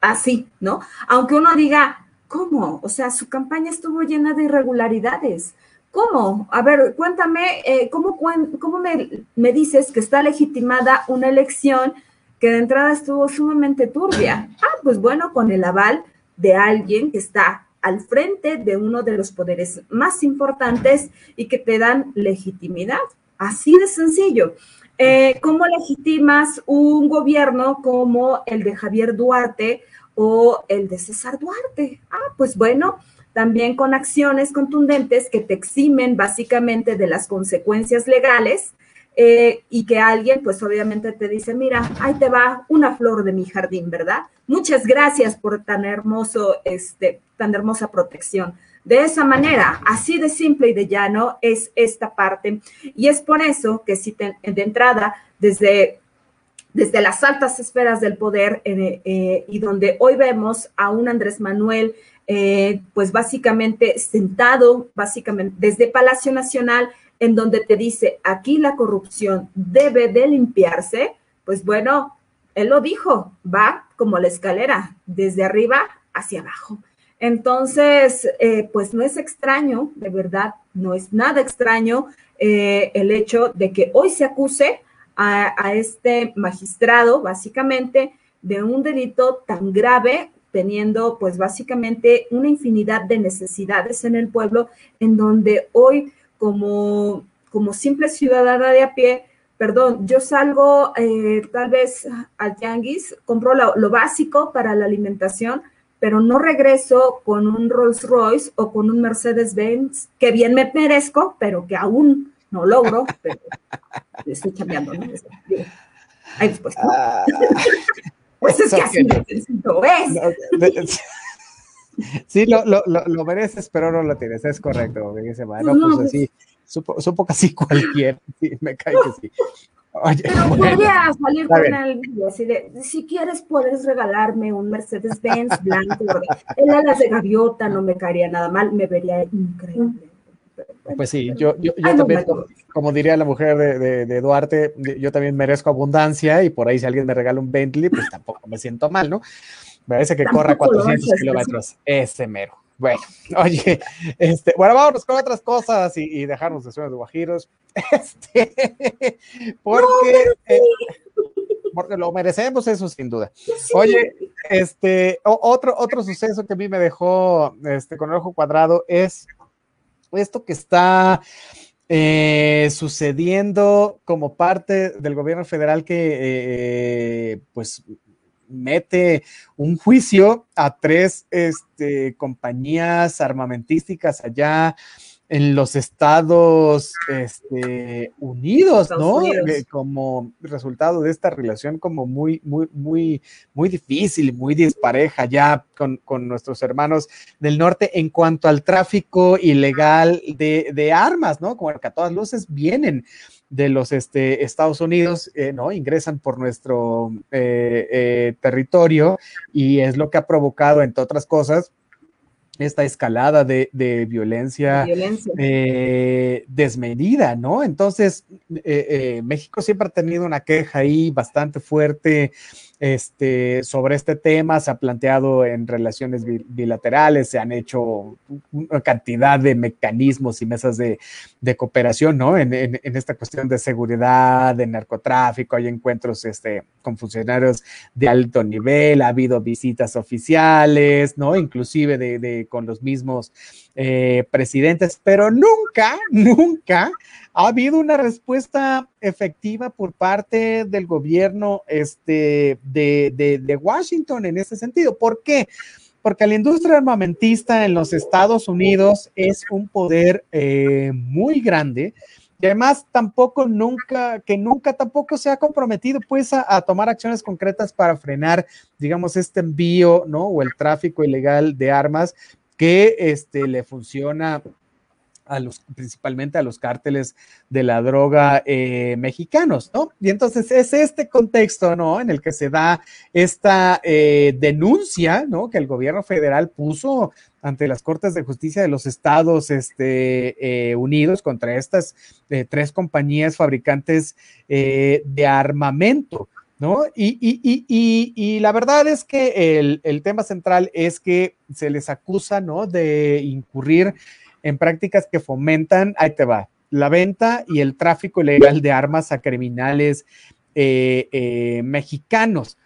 Así, ¿no? Aunque uno diga, ¿cómo? O sea, su campaña estuvo llena de irregularidades. ¿Cómo? A ver, cuéntame, eh, ¿cómo, cómo me, dices que está legitimada una elección que de entrada estuvo sumamente turbia? Ah, pues bueno, con el aval de alguien que está al frente de uno de los poderes más importantes y que te dan legitimidad. Así de sencillo. Eh, ¿Cómo legitimas un gobierno como el de Javier Duarte o el de César Duarte? Ah, pues bueno, también con acciones contundentes que te eximen básicamente de las consecuencias legales eh, y que alguien pues obviamente te dice, mira, ahí te va una flor de mi jardín, ¿verdad? Muchas gracias por tan hermoso, este, tan hermosa protección. De esa manera, así de simple y de llano es esta parte. Y es por eso que si de entrada, desde desde las altas esferas del poder eh, y donde hoy vemos a un Andrés Manuel eh, pues básicamente sentado, básicamente desde Palacio Nacional, en donde te dice, aquí la corrupción debe de limpiarse, pues bueno, él lo dijo, va como la escalera, desde arriba hacia abajo. Entonces, eh, pues no es extraño, de verdad, no es nada extraño eh, el hecho de que hoy se acuse a, este magistrado, básicamente, de un delito tan grave, teniendo pues básicamente una infinidad de necesidades en el pueblo, en donde hoy como, como simple ciudadana de a pie, perdón, yo salgo eh, tal vez al tianguis, compro lo, básico para la alimentación, pero no regreso con un Rolls Royce o con un Mercedes Benz, que bien me merezco, pero que aún no logro, pero estoy cambiando, ¿no? Ahí después, ¿no? Ah. Pues es que así necesito es. Sí, lo, lo, lo, mereces, pero no lo tienes, es correcto. Dice, bueno, pues, pues así, supo, supo casi cualquier, sí, me cae que sí. Oye, pero podría salir con el video así de, si quieres puedes regalarme un Mercedes-Benz blanco, el alas de gaviota no me caería nada mal, me vería increíble. Pues sí, yo, yo, yo también, como, diría la mujer de, de, Duarte, yo también merezco abundancia y por ahí si alguien me regala un Bentley, pues tampoco me siento mal, ¿no? Me parece que corra 400 kilómetros, ese mero. Bueno, oye, este, bueno, vámonos con otras cosas y, y dejarnos de sueños de guajiros. Este, porque, eh, porque lo merecemos, eso sin duda. Oye, este, otro, otro suceso que a mí me dejó este, con el ojo cuadrado es esto que está eh, sucediendo como parte del gobierno federal que eh, pues mete un juicio a tres este, compañías armamentísticas allá en los Estados este, Unidos, ¿no? Eh, como resultado de esta relación como muy, muy, muy, muy difícil, muy dispareja ya con, nuestros hermanos del norte en cuanto al tráfico ilegal de, armas, ¿no? Como que a todas luces vienen de los este, Estados Unidos, eh, ¿no? Ingresan por nuestro eh, territorio y es lo que ha provocado, entre otras cosas, esta escalada de, violencia, eh, desmedida, ¿no? Entonces, eh, eh, México siempre ha tenido una queja ahí bastante fuerte este, sobre este tema, se ha planteado en relaciones bilaterales, se han hecho una cantidad de mecanismos y mesas de, cooperación, ¿no? En, esta cuestión de seguridad, de narcotráfico, hay encuentros este, con funcionarios de alto nivel, ha habido visitas oficiales, ¿no? Inclusive de, con los mismos eh, presidentes, pero nunca, nunca ha habido una respuesta efectiva por parte del gobierno este, de, Washington en ese sentido. ¿Por qué? Porque la industria armamentista en los Estados Unidos es un poder eh, muy grande y además tampoco nunca, que nunca tampoco se ha comprometido pues a, tomar acciones concretas para frenar, digamos, este envío, ¿no? O el tráfico ilegal de armas que este, le funciona a los, principalmente a los cárteles de la droga eh, mexicanos, ¿no? Y entonces es este contexto, ¿no? En el que se da esta eh, denuncia, ¿no? Que el gobierno federal puso ante las Cortes de Justicia de los Estados este, eh, Unidos contra estas tres compañías fabricantes de armamento. ¿No? Y, la verdad es que el, el tema central es que se les acusa, ¿no? De incurrir en prácticas que fomentan, ahí te va, la venta y el tráfico ilegal de armas a criminales eh, eh, mexicanos.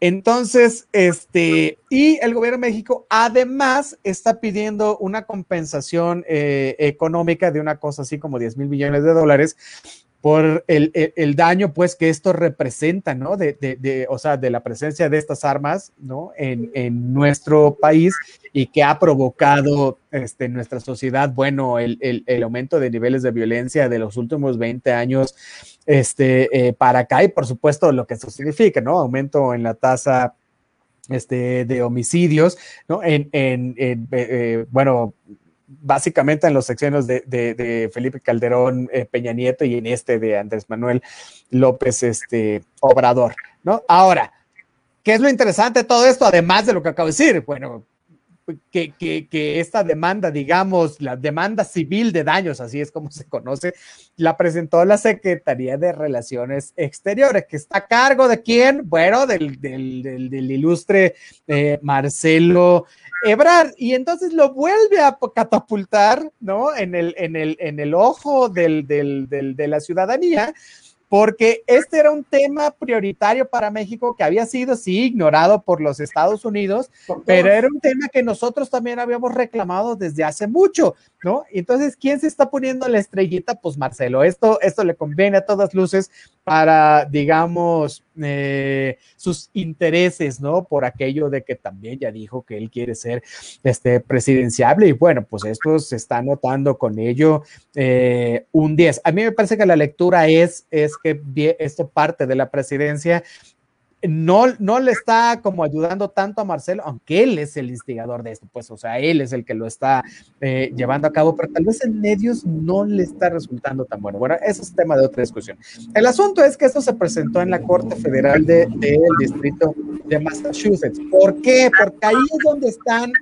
Entonces, este, y el gobierno de México además está pidiendo una compensación eh, económica de una cosa así como 10 mil millones de dólares por el, daño pues que esto representa, ¿no? De, de, o sea, de la presencia de estas armas, ¿no? En, en nuestro país y que ha provocado este, en nuestra sociedad, bueno, el, el, aumento de niveles de violencia de los últimos 20 años este, eh, para acá y por supuesto lo que eso significa, ¿no? Aumento en la tasa este, de homicidios, ¿no? En, en, en eh, bueno, básicamente en los secciones de, Felipe Calderón, eh, Peña Nieto y en este de Andrés Manuel López este, Obrador, ¿no? Ahora, ¿qué es lo interesante de todo esto, además de lo que acabo de decir? Bueno, que, que, esta demanda, digamos, la demanda civil de daños, así es como se conoce, la presentó la Secretaría de Relaciones Exteriores, que está a cargo de quién? Bueno, del, del, del, ilustre eh, Marcelo Ebrard, y entonces lo vuelve a catapultar, ¿no? En el, en el, en el ojo de la ciudadanía porque este era un tema prioritario para México que había sido, sí, ignorado por los Estados Unidos, pero era un tema que nosotros también habíamos reclamado desde hace mucho, ¿no? Entonces, ¿quién se está poniendo la estrellita? Pues Marcelo, esto, esto le conviene a todas luces para, digamos, eh, sus intereses, ¿no? Por aquello de que también ya dijo que él quiere ser este, presidenciable y bueno, pues esto se está notando con ello eh, un 10. A mí me parece que la lectura es, es que esto parte de la presidencia no, no le está como ayudando tanto a Marcelo, aunque él es el instigador de esto, pues, o sea, él es el que lo está eh, llevando a cabo, pero tal vez en medios no le está resultando tan bueno. Bueno, eso es tema de otra discusión. El asunto es que esto se presentó en la Corte Federal del de, Distrito de Massachusetts. ¿Por qué? Porque ahí es donde están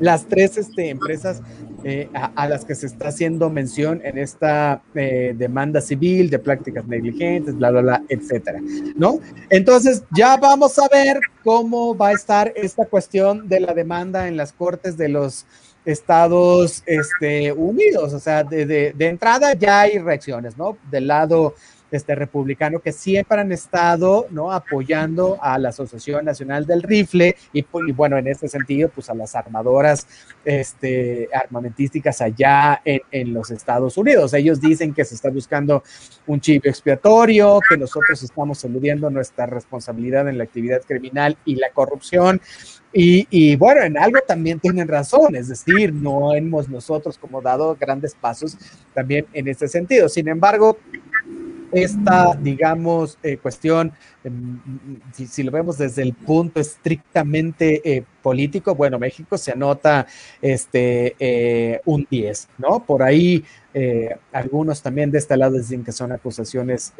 las tres este, empresas eh, a, las que se está haciendo mención en esta eh, demanda civil de prácticas negligentes, bla, bla, bla, etcétera, ¿no? Entonces, ya vamos a ver cómo va a estar esta cuestión de la demanda en las cortes de los Estados este, Unidos. O sea, de, de entrada ya hay reacciones, ¿no? Del lado este, republicano que siempre han estado ¿no? apoyando a la Asociación Nacional del Rifle y, bueno, en este sentido, pues a las armadoras este, armamentísticas allá en, en, los Estados Unidos. Ellos dicen que se está buscando un chivo expiatorio, que nosotros estamos eludiendo nuestra responsabilidad en la actividad criminal y la corrupción. Y, y, bueno, en algo también tienen razón, es decir, no hemos nosotros como dado grandes pasos también en este sentido. Sin embargo, esta, digamos, eh, cuestión, em, si, lo vemos desde el punto estrictamente eh, político, bueno, México se anota este, eh, un 10, ¿no? Por ahí algunos también de este lado dicen que son acusaciones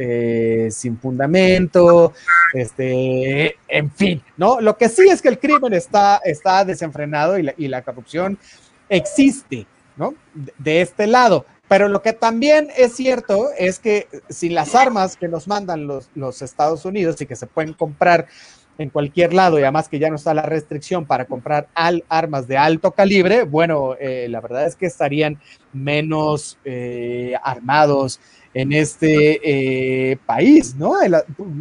sin fundamento, este, en fin, ¿no? Lo que sí es que el crimen está, está desenfrenado y la, y la corrupción existe, ¿no? de este lado. Pero lo que también es cierto es que si las armas que nos mandan los, los Estados Unidos y que se pueden comprar en cualquier lado y además que ya no está la restricción para comprar al, armas de alto calibre, bueno, eh, la verdad es que estarían menos eh, armados en este eh, país, ¿no?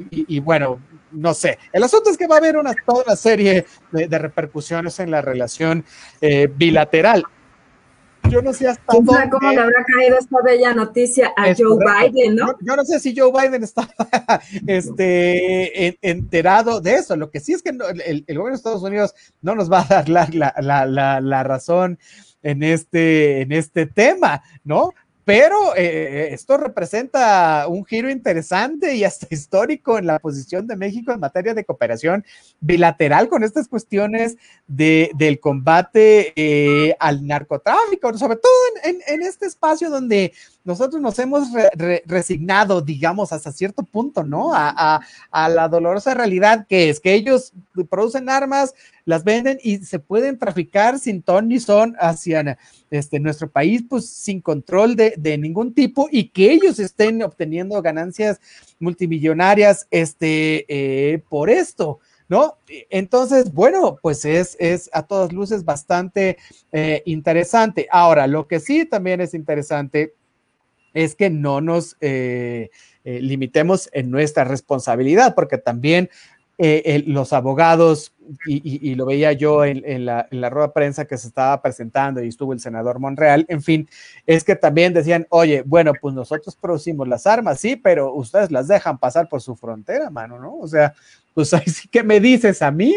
y, bueno, no sé. El asunto es que va a haber una, toda una serie de, de repercusiones en la relación bilateral yo no sé hasta dónde... cómo le habrá caído esta bella noticia a Joe Biden, ¿no? Yo, no sé si Joe Biden está este, enterado de eso. Lo que sí es que el, gobierno de Estados Unidos no nos va a dar la, la, la, la razón en este, en este tema, ¿no? Pero eh, eh, esto representa un giro interesante y hasta histórico en la posición de México en materia de cooperación bilateral con estas cuestiones de, del combate eh, al narcotráfico, sobre todo en, en, este espacio donde nosotros nos hemos resignado, digamos, hasta cierto punto, ¿no? A, la dolorosa realidad que es que ellos producen armas, las venden y se pueden traficar sin ton ni son hacia este, nuestro país, pues sin control de, de ningún tipo y que ellos estén obteniendo ganancias multimillonarias este, eh, por esto. ¿no? Entonces, bueno, pues es, es a todas luces bastante eh, interesante. Ahora, lo que sí también es interesante es que no nos eh, eh, limitemos en nuestra responsabilidad, porque también eh, los abogados, y, lo veía yo en, la, en, rueda de prensa que se estaba presentando y estuvo el senador Monreal, en fin, es que también decían, oye, bueno, pues nosotros producimos las armas, sí, pero ustedes las dejan pasar por su frontera, mano, ¿no? O sea, pues ahí sí que me dices a mí,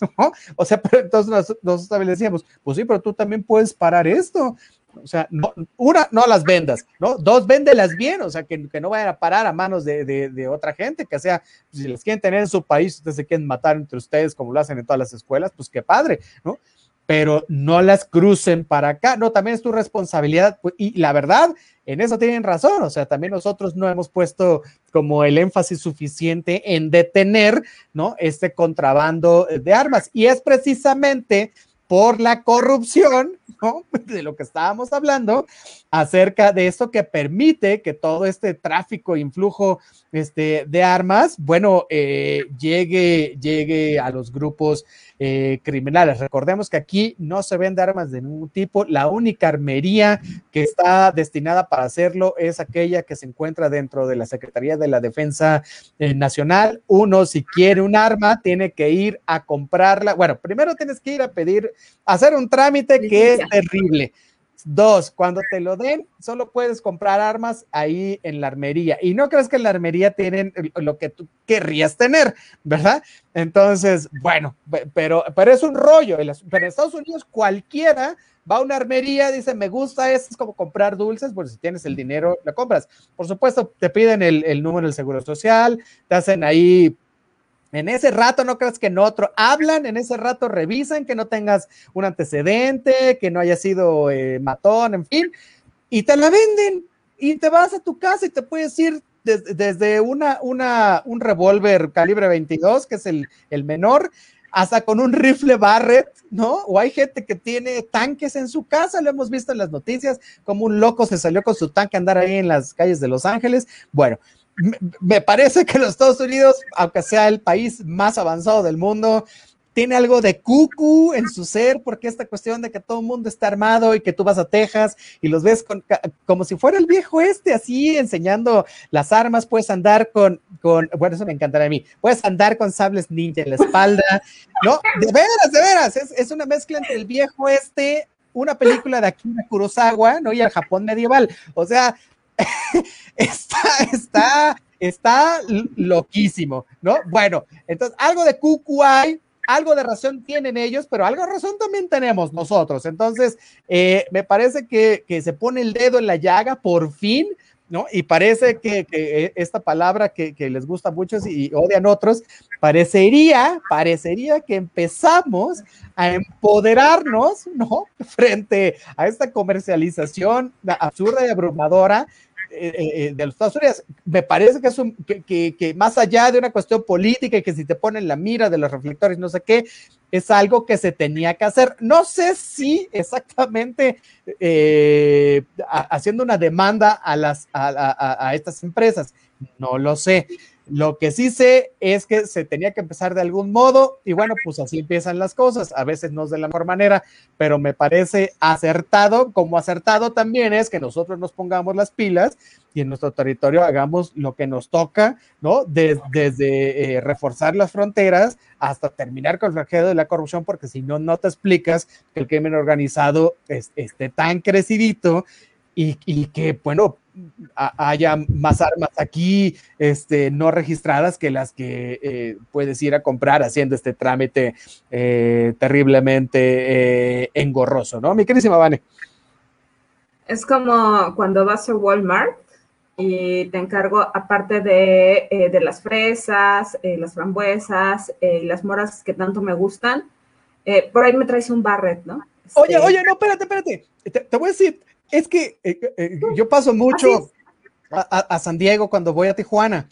¿no? O sea, pero entonces nosotros, también decíamos, pues sí, pero tú también puedes parar esto. O sea, una, no las vendas, ¿no? Dos, véndelas bien, o sea, que, no vayan a parar a manos de, otra gente, que sea, si les quieren tener en su país, ustedes se quieren matar entre ustedes como lo hacen en todas las escuelas, pues qué padre, ¿no? Pero no las crucen para acá, no, también es tu responsabilidad, pues, y la verdad, en eso tienen razón, o sea, también nosotros no hemos puesto como el énfasis suficiente en detener, ¿no? Este contrabando de armas, y es precisamente por la corrupción, ¿no? De lo que estábamos hablando, acerca de esto que permite que todo este tráfico, influjo este, de armas, bueno, eh, llegue, llegue a los grupos eh, criminales. Recordemos que aquí no se vende armas de ningún tipo. La única armería que está destinada para hacerlo es aquella que se encuentra dentro de la Secretaría de la Defensa eh, Nacional. Uno, si quiere un arma, tiene que ir a comprarla. Bueno, primero tienes que ir a pedir, hacer un trámite que es terrible. Dos, cuando te lo den, solo puedes comprar armas ahí en la armería. Y no crees que en la armería tienen lo que tú querrías tener, ¿verdad? Entonces, bueno, pero, pero es un rollo. Pero en Estados Unidos cualquiera va a una armería, dice, me gusta esto, es como comprar dulces, pues si tienes el dinero, lo compras. Por supuesto, te piden el, el número del seguro social, te hacen ahí en ese rato, no creas que en otro, hablan, en ese rato revisan que no tengas un antecedente, que no haya sido eh, matón, en fin, y te la venden y te vas a tu casa y te puedes ir desde una, una, un revólver calibre 22, que es el, el menor, hasta con un rifle Barrett, ¿no? O hay gente que tiene tanques en su casa, lo hemos visto en las noticias, como un loco se salió con su tanque a andar ahí en las calles de Los Ángeles. Bueno, me parece que los Estados Unidos, aunque sea el país más avanzado del mundo, tiene algo de cucu en su ser, porque esta cuestión de que todo el mundo está armado y que tú vas a Texas y los ves como si fuera el viejo este, así enseñando las armas, puedes andar con, bueno, eso me encantará a mí, puedes andar con sables ninja en la espalda, ¿no? De veras, de veras, es, es una mezcla entre el viejo este, una película de Akira Kurosawa, ¿no? Y el Japón medieval, o sea, está, está, está loquísimo, ¿no? Bueno, entonces algo de cucu hay, algo de razón tienen ellos, pero algo de razón también tenemos nosotros. Entonces, eh, me parece que, que, se pone el dedo en la llaga, por fin, ¿no? Y parece que, que esta palabra que, les gusta a muchos y odian otros, parecería, parecería que empezamos a empoderarnos, ¿no? Frente a esta comercialización absurda y abrumadora eh, eh, de los Estados Unidos. Me parece que es un, que, que, más allá de una cuestión política y que si te ponen la mira de los reflectores, no sé qué, es algo que se tenía que hacer. No sé si exactamente eh, haciendo una demanda a, las, a, a, a estas empresas, no lo sé. Lo que sí sé es que se tenía que empezar de algún modo y bueno, pues así empiezan las cosas. A veces no es de la mejor manera, pero me parece acertado, como acertado también es que nosotros nos pongamos las pilas y en nuestro territorio hagamos lo que nos toca, ¿no? desde eh, reforzar las fronteras hasta terminar con el flagelo de la corrupción, porque si no, no te explicas que el crimen organizado es, esté tan crecidito y, y que, bueno, haya más armas aquí este, no registradas que las que eh, puedes ir a comprar haciendo este trámite eh, terriblemente eh, engorroso, ¿no? Mi querísima Vane. Es como cuando vas a Walmart y te encargo, aparte de, eh, de las fresas, eh, las frambuesas, eh, las moras que tanto me gustan, por ahí me traes un barret, ¿no? Oye, este... oye, no, espérate, espérate. Te, te voy a decir, es que eh, eh, yo paso mucho a, a, a, San Diego cuando voy a Tijuana.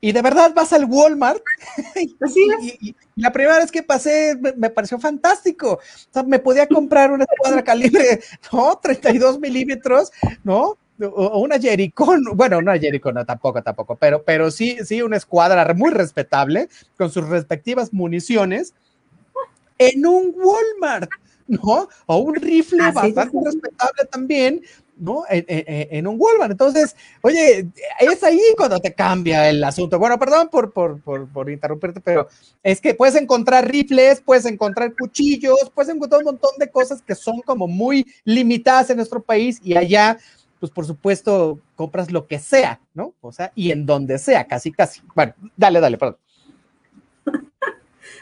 Y de verdad vas al Walmart. Así y, y, la primera vez que pasé me, me, pareció fantástico. O sea, me podía comprar una escuadra calibre, ¿no? 32 milímetros, ¿no? O una Jericón, bueno, una Jericón, no, tampoco, tampoco, pero, pero sí, sí, una escuadra muy respetable, con sus respectivas municiones, en un Walmart. ¿No? O un rifle bastante respetable también, ¿no? En, en, en, un Walmart. Entonces, oye, es ahí cuando te cambia el asunto. Bueno, perdón por, por, por, por, interrumpirte, pero es que puedes encontrar rifles, puedes encontrar cuchillos, puedes encontrar un montón de cosas que son como muy limitadas en nuestro país y allá, pues por supuesto, compras lo que sea, ¿no? O sea, y en donde sea, casi, casi. Bueno, dale, dale, perdón.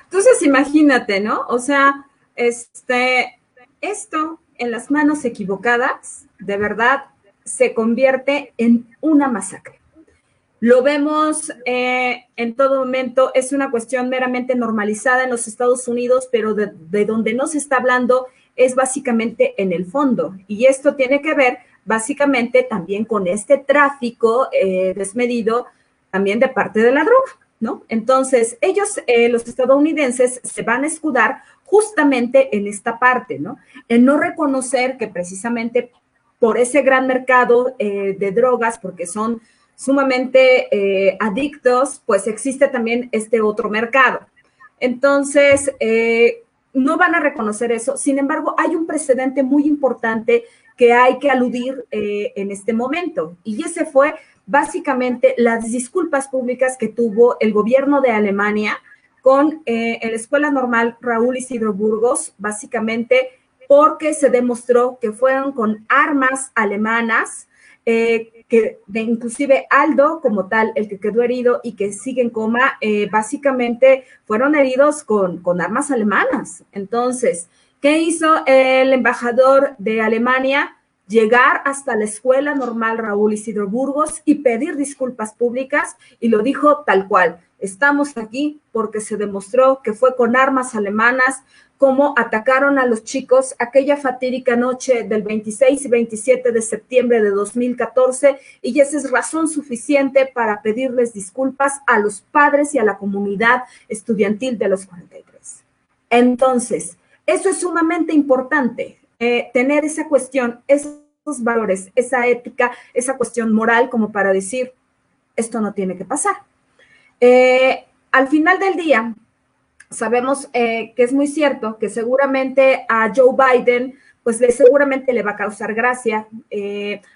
Entonces, imagínate, ¿no? O sea, este, esto en las manos equivocadas, de verdad, se convierte en una masacre. Lo vemos eh, en todo momento, es una cuestión meramente normalizada en los Estados Unidos, pero de, de, donde no se está hablando es básicamente en el fondo. Y esto tiene que ver básicamente también con este tráfico eh, desmedido también de parte de la droga, ¿no? Entonces, ellos, eh, los estadounidenses, se van a escudar justamente en esta parte, ¿no? En no reconocer que precisamente por ese gran mercado eh, de drogas, porque son sumamente eh, adictos, pues existe también este otro mercado. Entonces, eh, no van a reconocer eso. Sin embargo, hay un precedente muy importante que hay que aludir en este momento. Y ese fue básicamente las disculpas públicas que tuvo el gobierno de Alemania con eh, la Escuela Normal Raúl Isidro Burgos, básicamente porque se demostró que fueron con armas alemanas, eh, que de, inclusive Aldo como tal, el que quedó herido y que sigue en coma, eh, básicamente fueron heridos con, con armas alemanas. Entonces, ¿qué hizo el embajador de Alemania? llegar hasta la escuela normal Raúl Isidro Burgos y pedir disculpas públicas y lo dijo tal cual. Estamos aquí porque se demostró que fue con armas alemanas como atacaron a los chicos aquella fatídica noche del 26 y 27 de septiembre de 2014 y esa es razón suficiente para pedirles disculpas a los padres y a la comunidad estudiantil de los 43. Entonces, eso es sumamente importante. Eh, tener esa cuestión, esos valores, esa ética, esa cuestión moral como para decir, esto no tiene que pasar. Eh, al final del día, sabemos eh, que es muy cierto que seguramente a Joe Biden, pues seguramente le va a causar gracia.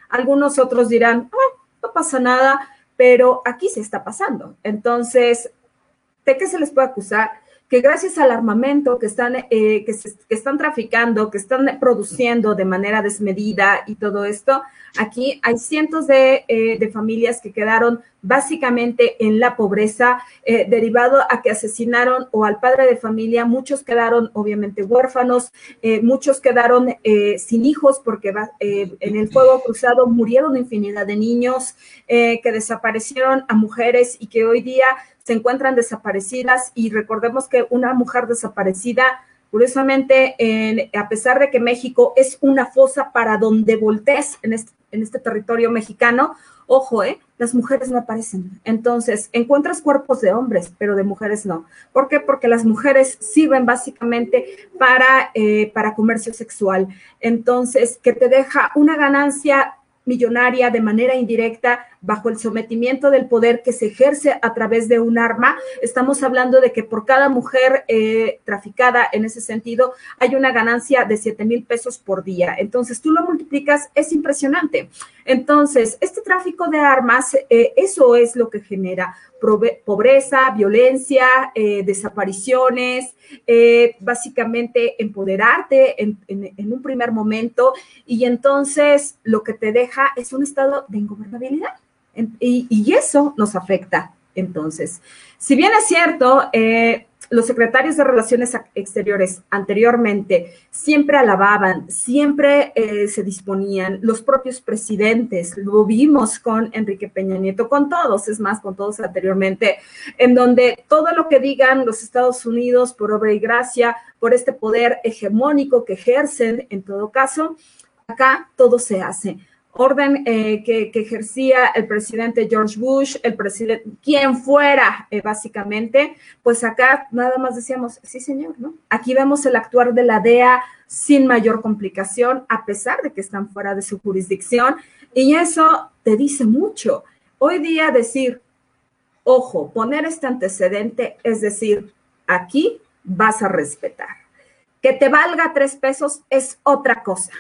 algunos otros dirán, ah, no pasa nada, pero aquí se está pasando. Entonces, ¿de qué se les puede acusar? Que gracias al armamento que están, eh, que, están traficando, que están produciendo de manera desmedida y todo esto, aquí hay cientos de, eh, familias que quedaron básicamente en la pobreza, eh, derivado a que asesinaron o al padre de familia, muchos quedaron obviamente huérfanos, muchos quedaron sin hijos porque en el fuego cruzado murieron infinidad de niños, que desaparecieron a mujeres y que hoy día se encuentran desaparecidas y recordemos que una mujer desaparecida, curiosamente, a pesar de que México es una fosa para donde voltees en este, en este territorio mexicano, ojo, ¿eh? las mujeres no aparecen. Entonces, encuentras cuerpos de hombres, pero de mujeres no. ¿Por qué? Porque las mujeres sirven básicamente para, eh, para comercio sexual. Entonces, que te deja una ganancia millonaria de manera indirecta bajo el sometimiento del poder que se ejerce a través de un arma. Estamos hablando de que por cada mujer eh, traficada en ese sentido hay una ganancia de 7 mil pesos por día. Entonces tú lo multiplicas, es impresionante. Entonces, este tráfico de armas, eh, eso es lo que genera pobreza, violencia, eh, desapariciones, básicamente empoderarte en, un primer momento y entonces lo que te deja es un estado de ingobernabilidad. Y, eso nos afecta. Entonces, si bien es cierto, eh, los secretarios de Relaciones Exteriores anteriormente siempre alababan, siempre eh, se disponían, los propios presidentes, lo vimos con Enrique Peña Nieto, con todos, es más, con todos anteriormente, en donde todo lo que digan los Estados Unidos por obra y gracia, por este poder hegemónico que ejercen, en todo caso, acá todo se hace orden eh, que, ejercía el presidente George Bush, el presidente, quien fuera, eh, básicamente, pues acá nada más decíamos, sí, señor, ¿no? Aquí vemos el actuar de la DEA sin mayor complicación, a pesar de que están fuera de su jurisdicción, y eso te dice mucho. Hoy día decir, ojo, poner este antecedente, es decir, aquí vas a respetar. Que te valga tres pesos es otra cosa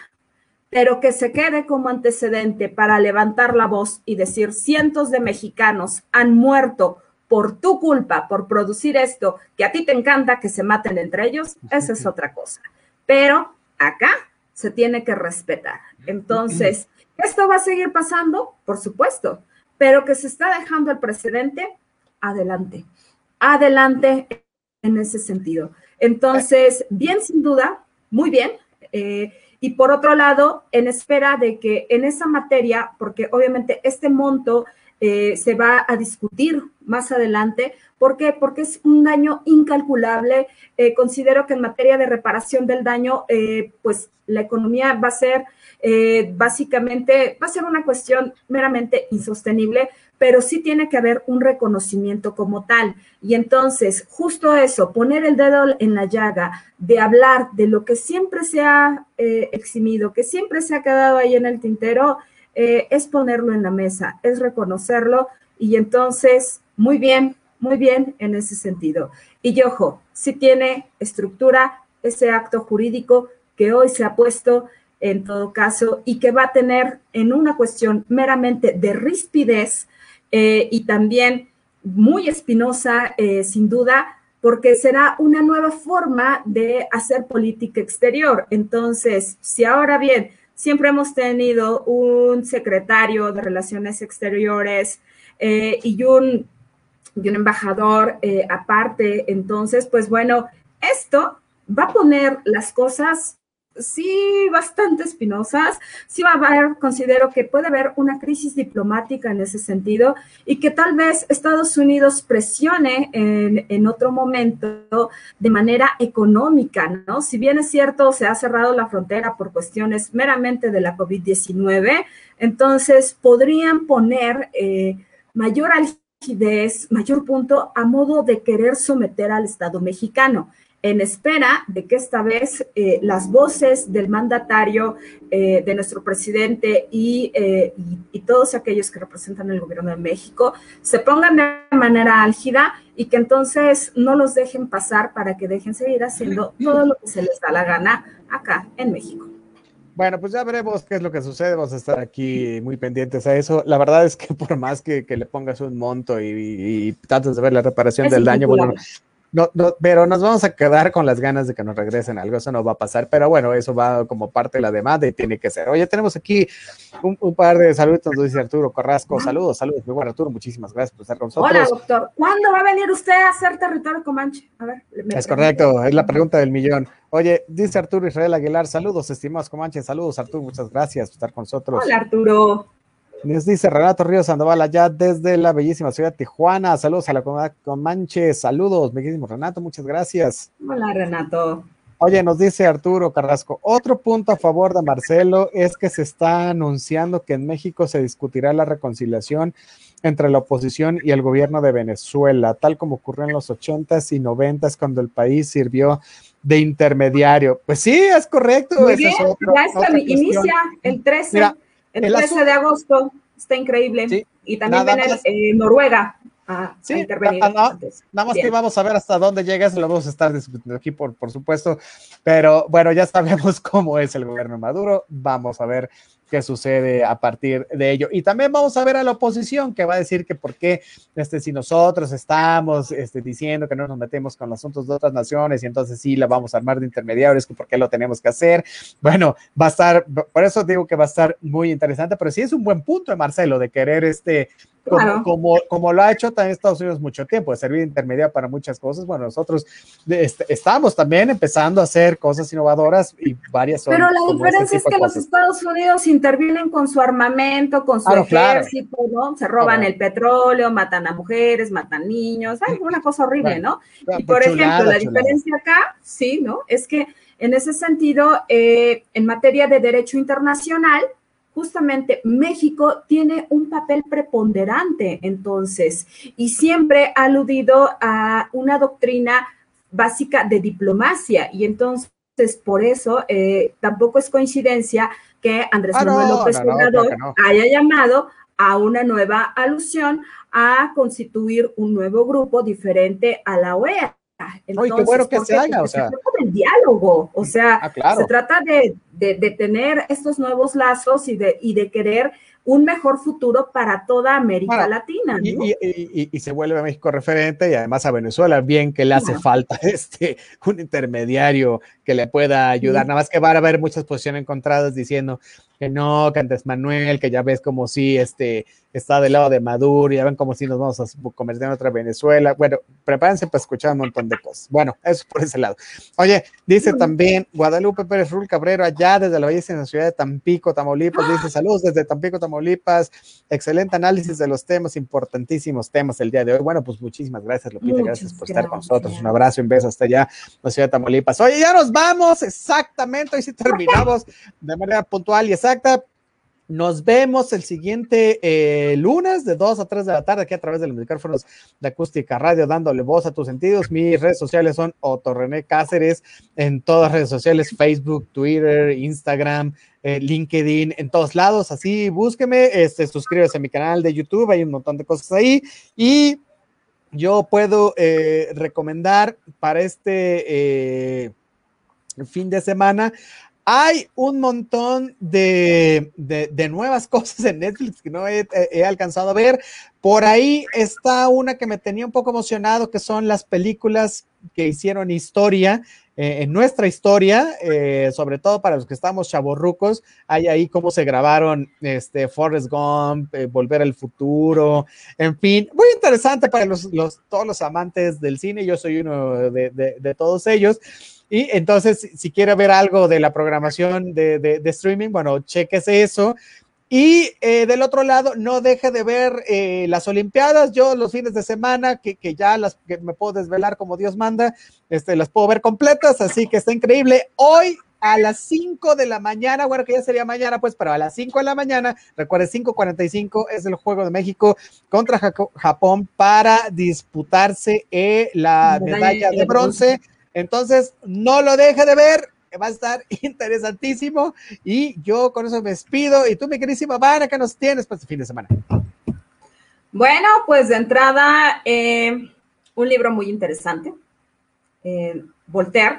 pero que se quede como antecedente para levantar la voz y decir cientos de mexicanos han muerto por tu culpa, por producir esto, que a ti te encanta que se maten entre ellos, esa es otra cosa. Pero acá se tiene que respetar. Entonces, ¿esto va a seguir pasando? Por supuesto, pero que se está dejando el precedente, adelante, adelante en ese sentido. Entonces, bien, sin duda, muy bien. Eh, y por otro lado, en espera de que en esa materia, porque obviamente este monto eh, se va a discutir más adelante. ¿Por qué? Porque es un daño incalculable. Eh, considero que en materia de reparación del daño, eh, pues la economía va a ser básicamente, va a ser una cuestión meramente insostenible, pero sí tiene que haber un reconocimiento como tal. Y entonces, justo eso, poner el dedo en la llaga, de hablar de lo que siempre se ha eximido, que siempre se ha quedado ahí en el tintero, eh, es ponerlo en la mesa, es reconocerlo y entonces, muy bien, muy bien en ese sentido. Y ojo, si tiene estructura ese acto jurídico que hoy se ha puesto en todo caso y que va a tener en una cuestión meramente de rispidez eh, y también muy espinosa, eh, sin duda, porque será una nueva forma de hacer política exterior. Entonces, si ahora bien siempre hemos tenido un secretario de Relaciones Exteriores eh, y, un, y, un, embajador aparte. Entonces, pues bueno, esto va a poner las cosas sí bastante espinosas, sí va a haber, considero que puede haber una crisis diplomática en ese sentido y que tal vez Estados Unidos presione en, en, otro momento de manera económica, ¿no? Si bien es cierto, se ha cerrado la frontera por cuestiones meramente de la COVID-19, entonces podrían poner eh, mayor algidez, mayor punto a modo de querer someter al Estado mexicano en espera de que esta vez eh, las voces del mandatario, eh, de nuestro presidente eh, y, y, todos aquellos que representan el gobierno de México se pongan de manera álgida y que entonces no los dejen pasar para que dejen seguir haciendo todo lo que se les da la gana acá en México. Bueno, pues ya veremos qué es lo que sucede. Vamos a estar aquí muy pendientes a eso. La verdad es que por más que, que le pongas un monto y, y, trates de ver la reparación del daño, bueno, no, no, pero nos vamos a quedar con las ganas de que nos regresen algo, eso no va a pasar, pero bueno, eso va como parte de la demanda y tiene que ser. Oye, tenemos aquí un, par de saludos, nos dice Arturo Carrasco, saludos, saludos, muy bueno Arturo, muchísimas gracias por estar con nosotros. Hola doctor, ¿cuándo va a venir usted a hacer territorio Comanche? A ver. Es correcto, es la pregunta del millón. Oye, dice Arturo Israel Aguilar, saludos, estimados Comanche, saludos Arturo, muchas gracias por estar con nosotros. Hola Arturo. Nos dice Renato Ríos Sandoval allá desde la bellísima ciudad de Tijuana. Saludos a la comunidad Comanche. Saludos, bellísimo Renato. Muchas gracias. Hola, Renato. Oye, nos dice Arturo Carrasco, otro punto a favor de Marcelo es que se está anunciando que en México se discutirá la reconciliación entre la oposición y el gobierno de Venezuela, tal como ocurrió en los ochentas y noventas cuando el país sirvió de intermediario. Pues sí, es correcto. Muy bien, ya inicia el 13. El, 13 de agosto está increíble. y también viene eh, Noruega a, intervenir. nada más que vamos a ver hasta dónde llega, eso lo vamos a estar discutiendo aquí, por, por supuesto. Pero bueno, ya sabemos cómo es el gobierno Maduro. Vamos a ver qué sucede a partir de ello. Y también vamos a ver a la oposición que va a decir que por qué, este, si nosotros estamos este, diciendo que no nos metemos con los asuntos de otras naciones y entonces sí la vamos a armar de intermediarios, que por qué lo tenemos que hacer. Bueno, va a estar, por eso digo que va a estar muy interesante, pero sí es un buen punto Marcelo de querer este como, como, lo ha hecho también Estados Unidos mucho tiempo, de servir de intermedia para muchas cosas. Bueno, nosotros este, estamos también empezando a hacer cosas innovadoras y varias Pero la este diferencia es que los Estados Unidos intervienen con su armamento, con su ejército, ¿no? Se roban el petróleo, matan a mujeres, matan niños, hay una cosa horrible, ¿no? Y por ejemplo, la diferencia acá, sí, ¿no? Es que en ese sentido, eh, en materia de derecho internacional, justamente México tiene un papel preponderante entonces y siempre ha aludido a una doctrina básica de diplomacia y entonces por eso eh, tampoco es coincidencia que Andrés ah, Manuel López Obrador haya llamado a una nueva alusión a constituir un nuevo grupo diferente a la OEA. Entonces, qué bueno que se haga, o sea. Se trata del diálogo, o sea, ah, se trata de, de, tener estos nuevos lazos y de, y de querer un mejor futuro para toda América Latina. Y, se vuelve a México referente y además a Venezuela, bien que le hace falta este, un intermediario que le pueda ayudar, nada más que va a haber muchas posiciones encontradas diciendo que no, que antes Manuel, que ya ves como si este, está del lado de Maduro, ya ven como si nos vamos a convertir en otra Venezuela. Bueno, prepárense para escuchar un montón de cosas. Bueno, eso por ese lado. Oye, dice también Guadalupe Pérez Rul Cabrero, allá desde la belleza en la ciudad de Tampico, Tamaulipas, dice saludos desde Tampico, Tamaulipas. Excelente análisis de los temas, importantísimos temas el día de hoy. Bueno, pues muchísimas gracias, Lupita, gracias por estar con nosotros. Un abrazo, un beso hasta allá, la ciudad de Tamaulipas. Oye, ya nos vamos, exactamente, hoy sí terminamos de manera puntual y exacta. Nos vemos el siguiente eh, lunes de 2 a 3 de la tarde aquí a través de los micrófonos de Acústica Radio, dándole voz a tus sentidos. Mis redes sociales son Otto René Cáceres en todas las redes sociales, Facebook, Twitter, Instagram, eh, LinkedIn, en todos lados. Así búsqueme, este, suscríbase a mi canal de YouTube, hay un montón de cosas ahí. Y yo puedo eh, recomendar para este fin de semana hay un montón de, nuevas cosas en Netflix que no he, alcanzado a ver. Por ahí está una que me tenía un poco emocionado, que son las películas que hicieron historia, eh, en nuestra historia, eh, sobre todo para los que estamos chavorrucos. Hay ahí cómo se grabaron este, Forrest Gump, eh, Volver al Futuro, en fin, muy interesante para los, todos los amantes del cine. Yo soy uno de todos ellos. Y entonces, si quiere ver algo de la programación de, streaming, bueno, chequese eso. Y eh, del otro lado, no deje de ver eh, las Olimpiadas. Yo los fines de semana, que, ya las que me puedo desvelar como Dios manda, este, las puedo ver completas, así que está increíble. Hoy a las 5 de la mañana, bueno, que ya sería mañana, pues, pero a las 5 de la mañana, recuerde, 5.45 es el Juego de México contra Japón para disputarse eh, la medalla de bronce entonces, no lo deje de ver, va a estar interesantísimo. Y yo con eso me despido. Y tú, mi queridísima Vana, ¿qué nos tienes para este fin de semana? Bueno, pues de entrada, eh, un libro muy interesante. Eh, Voltaire,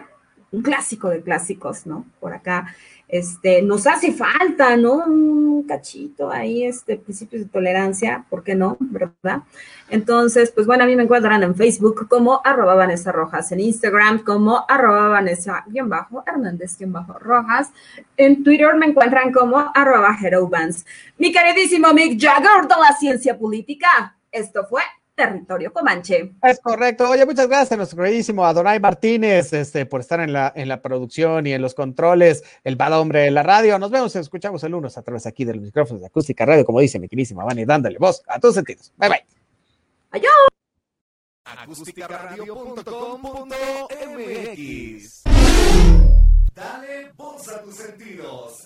un clásico de clásicos, ¿no? Por acá este, nos hace falta, ¿no? Un cachito ahí, este, principios de tolerancia, ¿por qué no? ¿Verdad? Entonces, pues bueno, a mí me encuentran en Facebook como arroba Vanessa Rojas, en Instagram como arroba Vanessa-Hernández-Rojas, en Twitter me encuentran como arroba. Mi queridísimo Mick Jagger de la ciencia política, esto fue territorio comanche. Es correcto. Oye, muchas gracias a nuestro queridísimo Adonai Martínez este, por estar en la, en la producción y en los controles, el bad hombre de la radio. Nos vemos y escuchamos el lunes a través aquí de los micrófonos de Acústica Radio, como dice mi queridísima Vani, dándole voz a tus sentidos. Bye bye. Adiós. Dale voz a tus sentidos.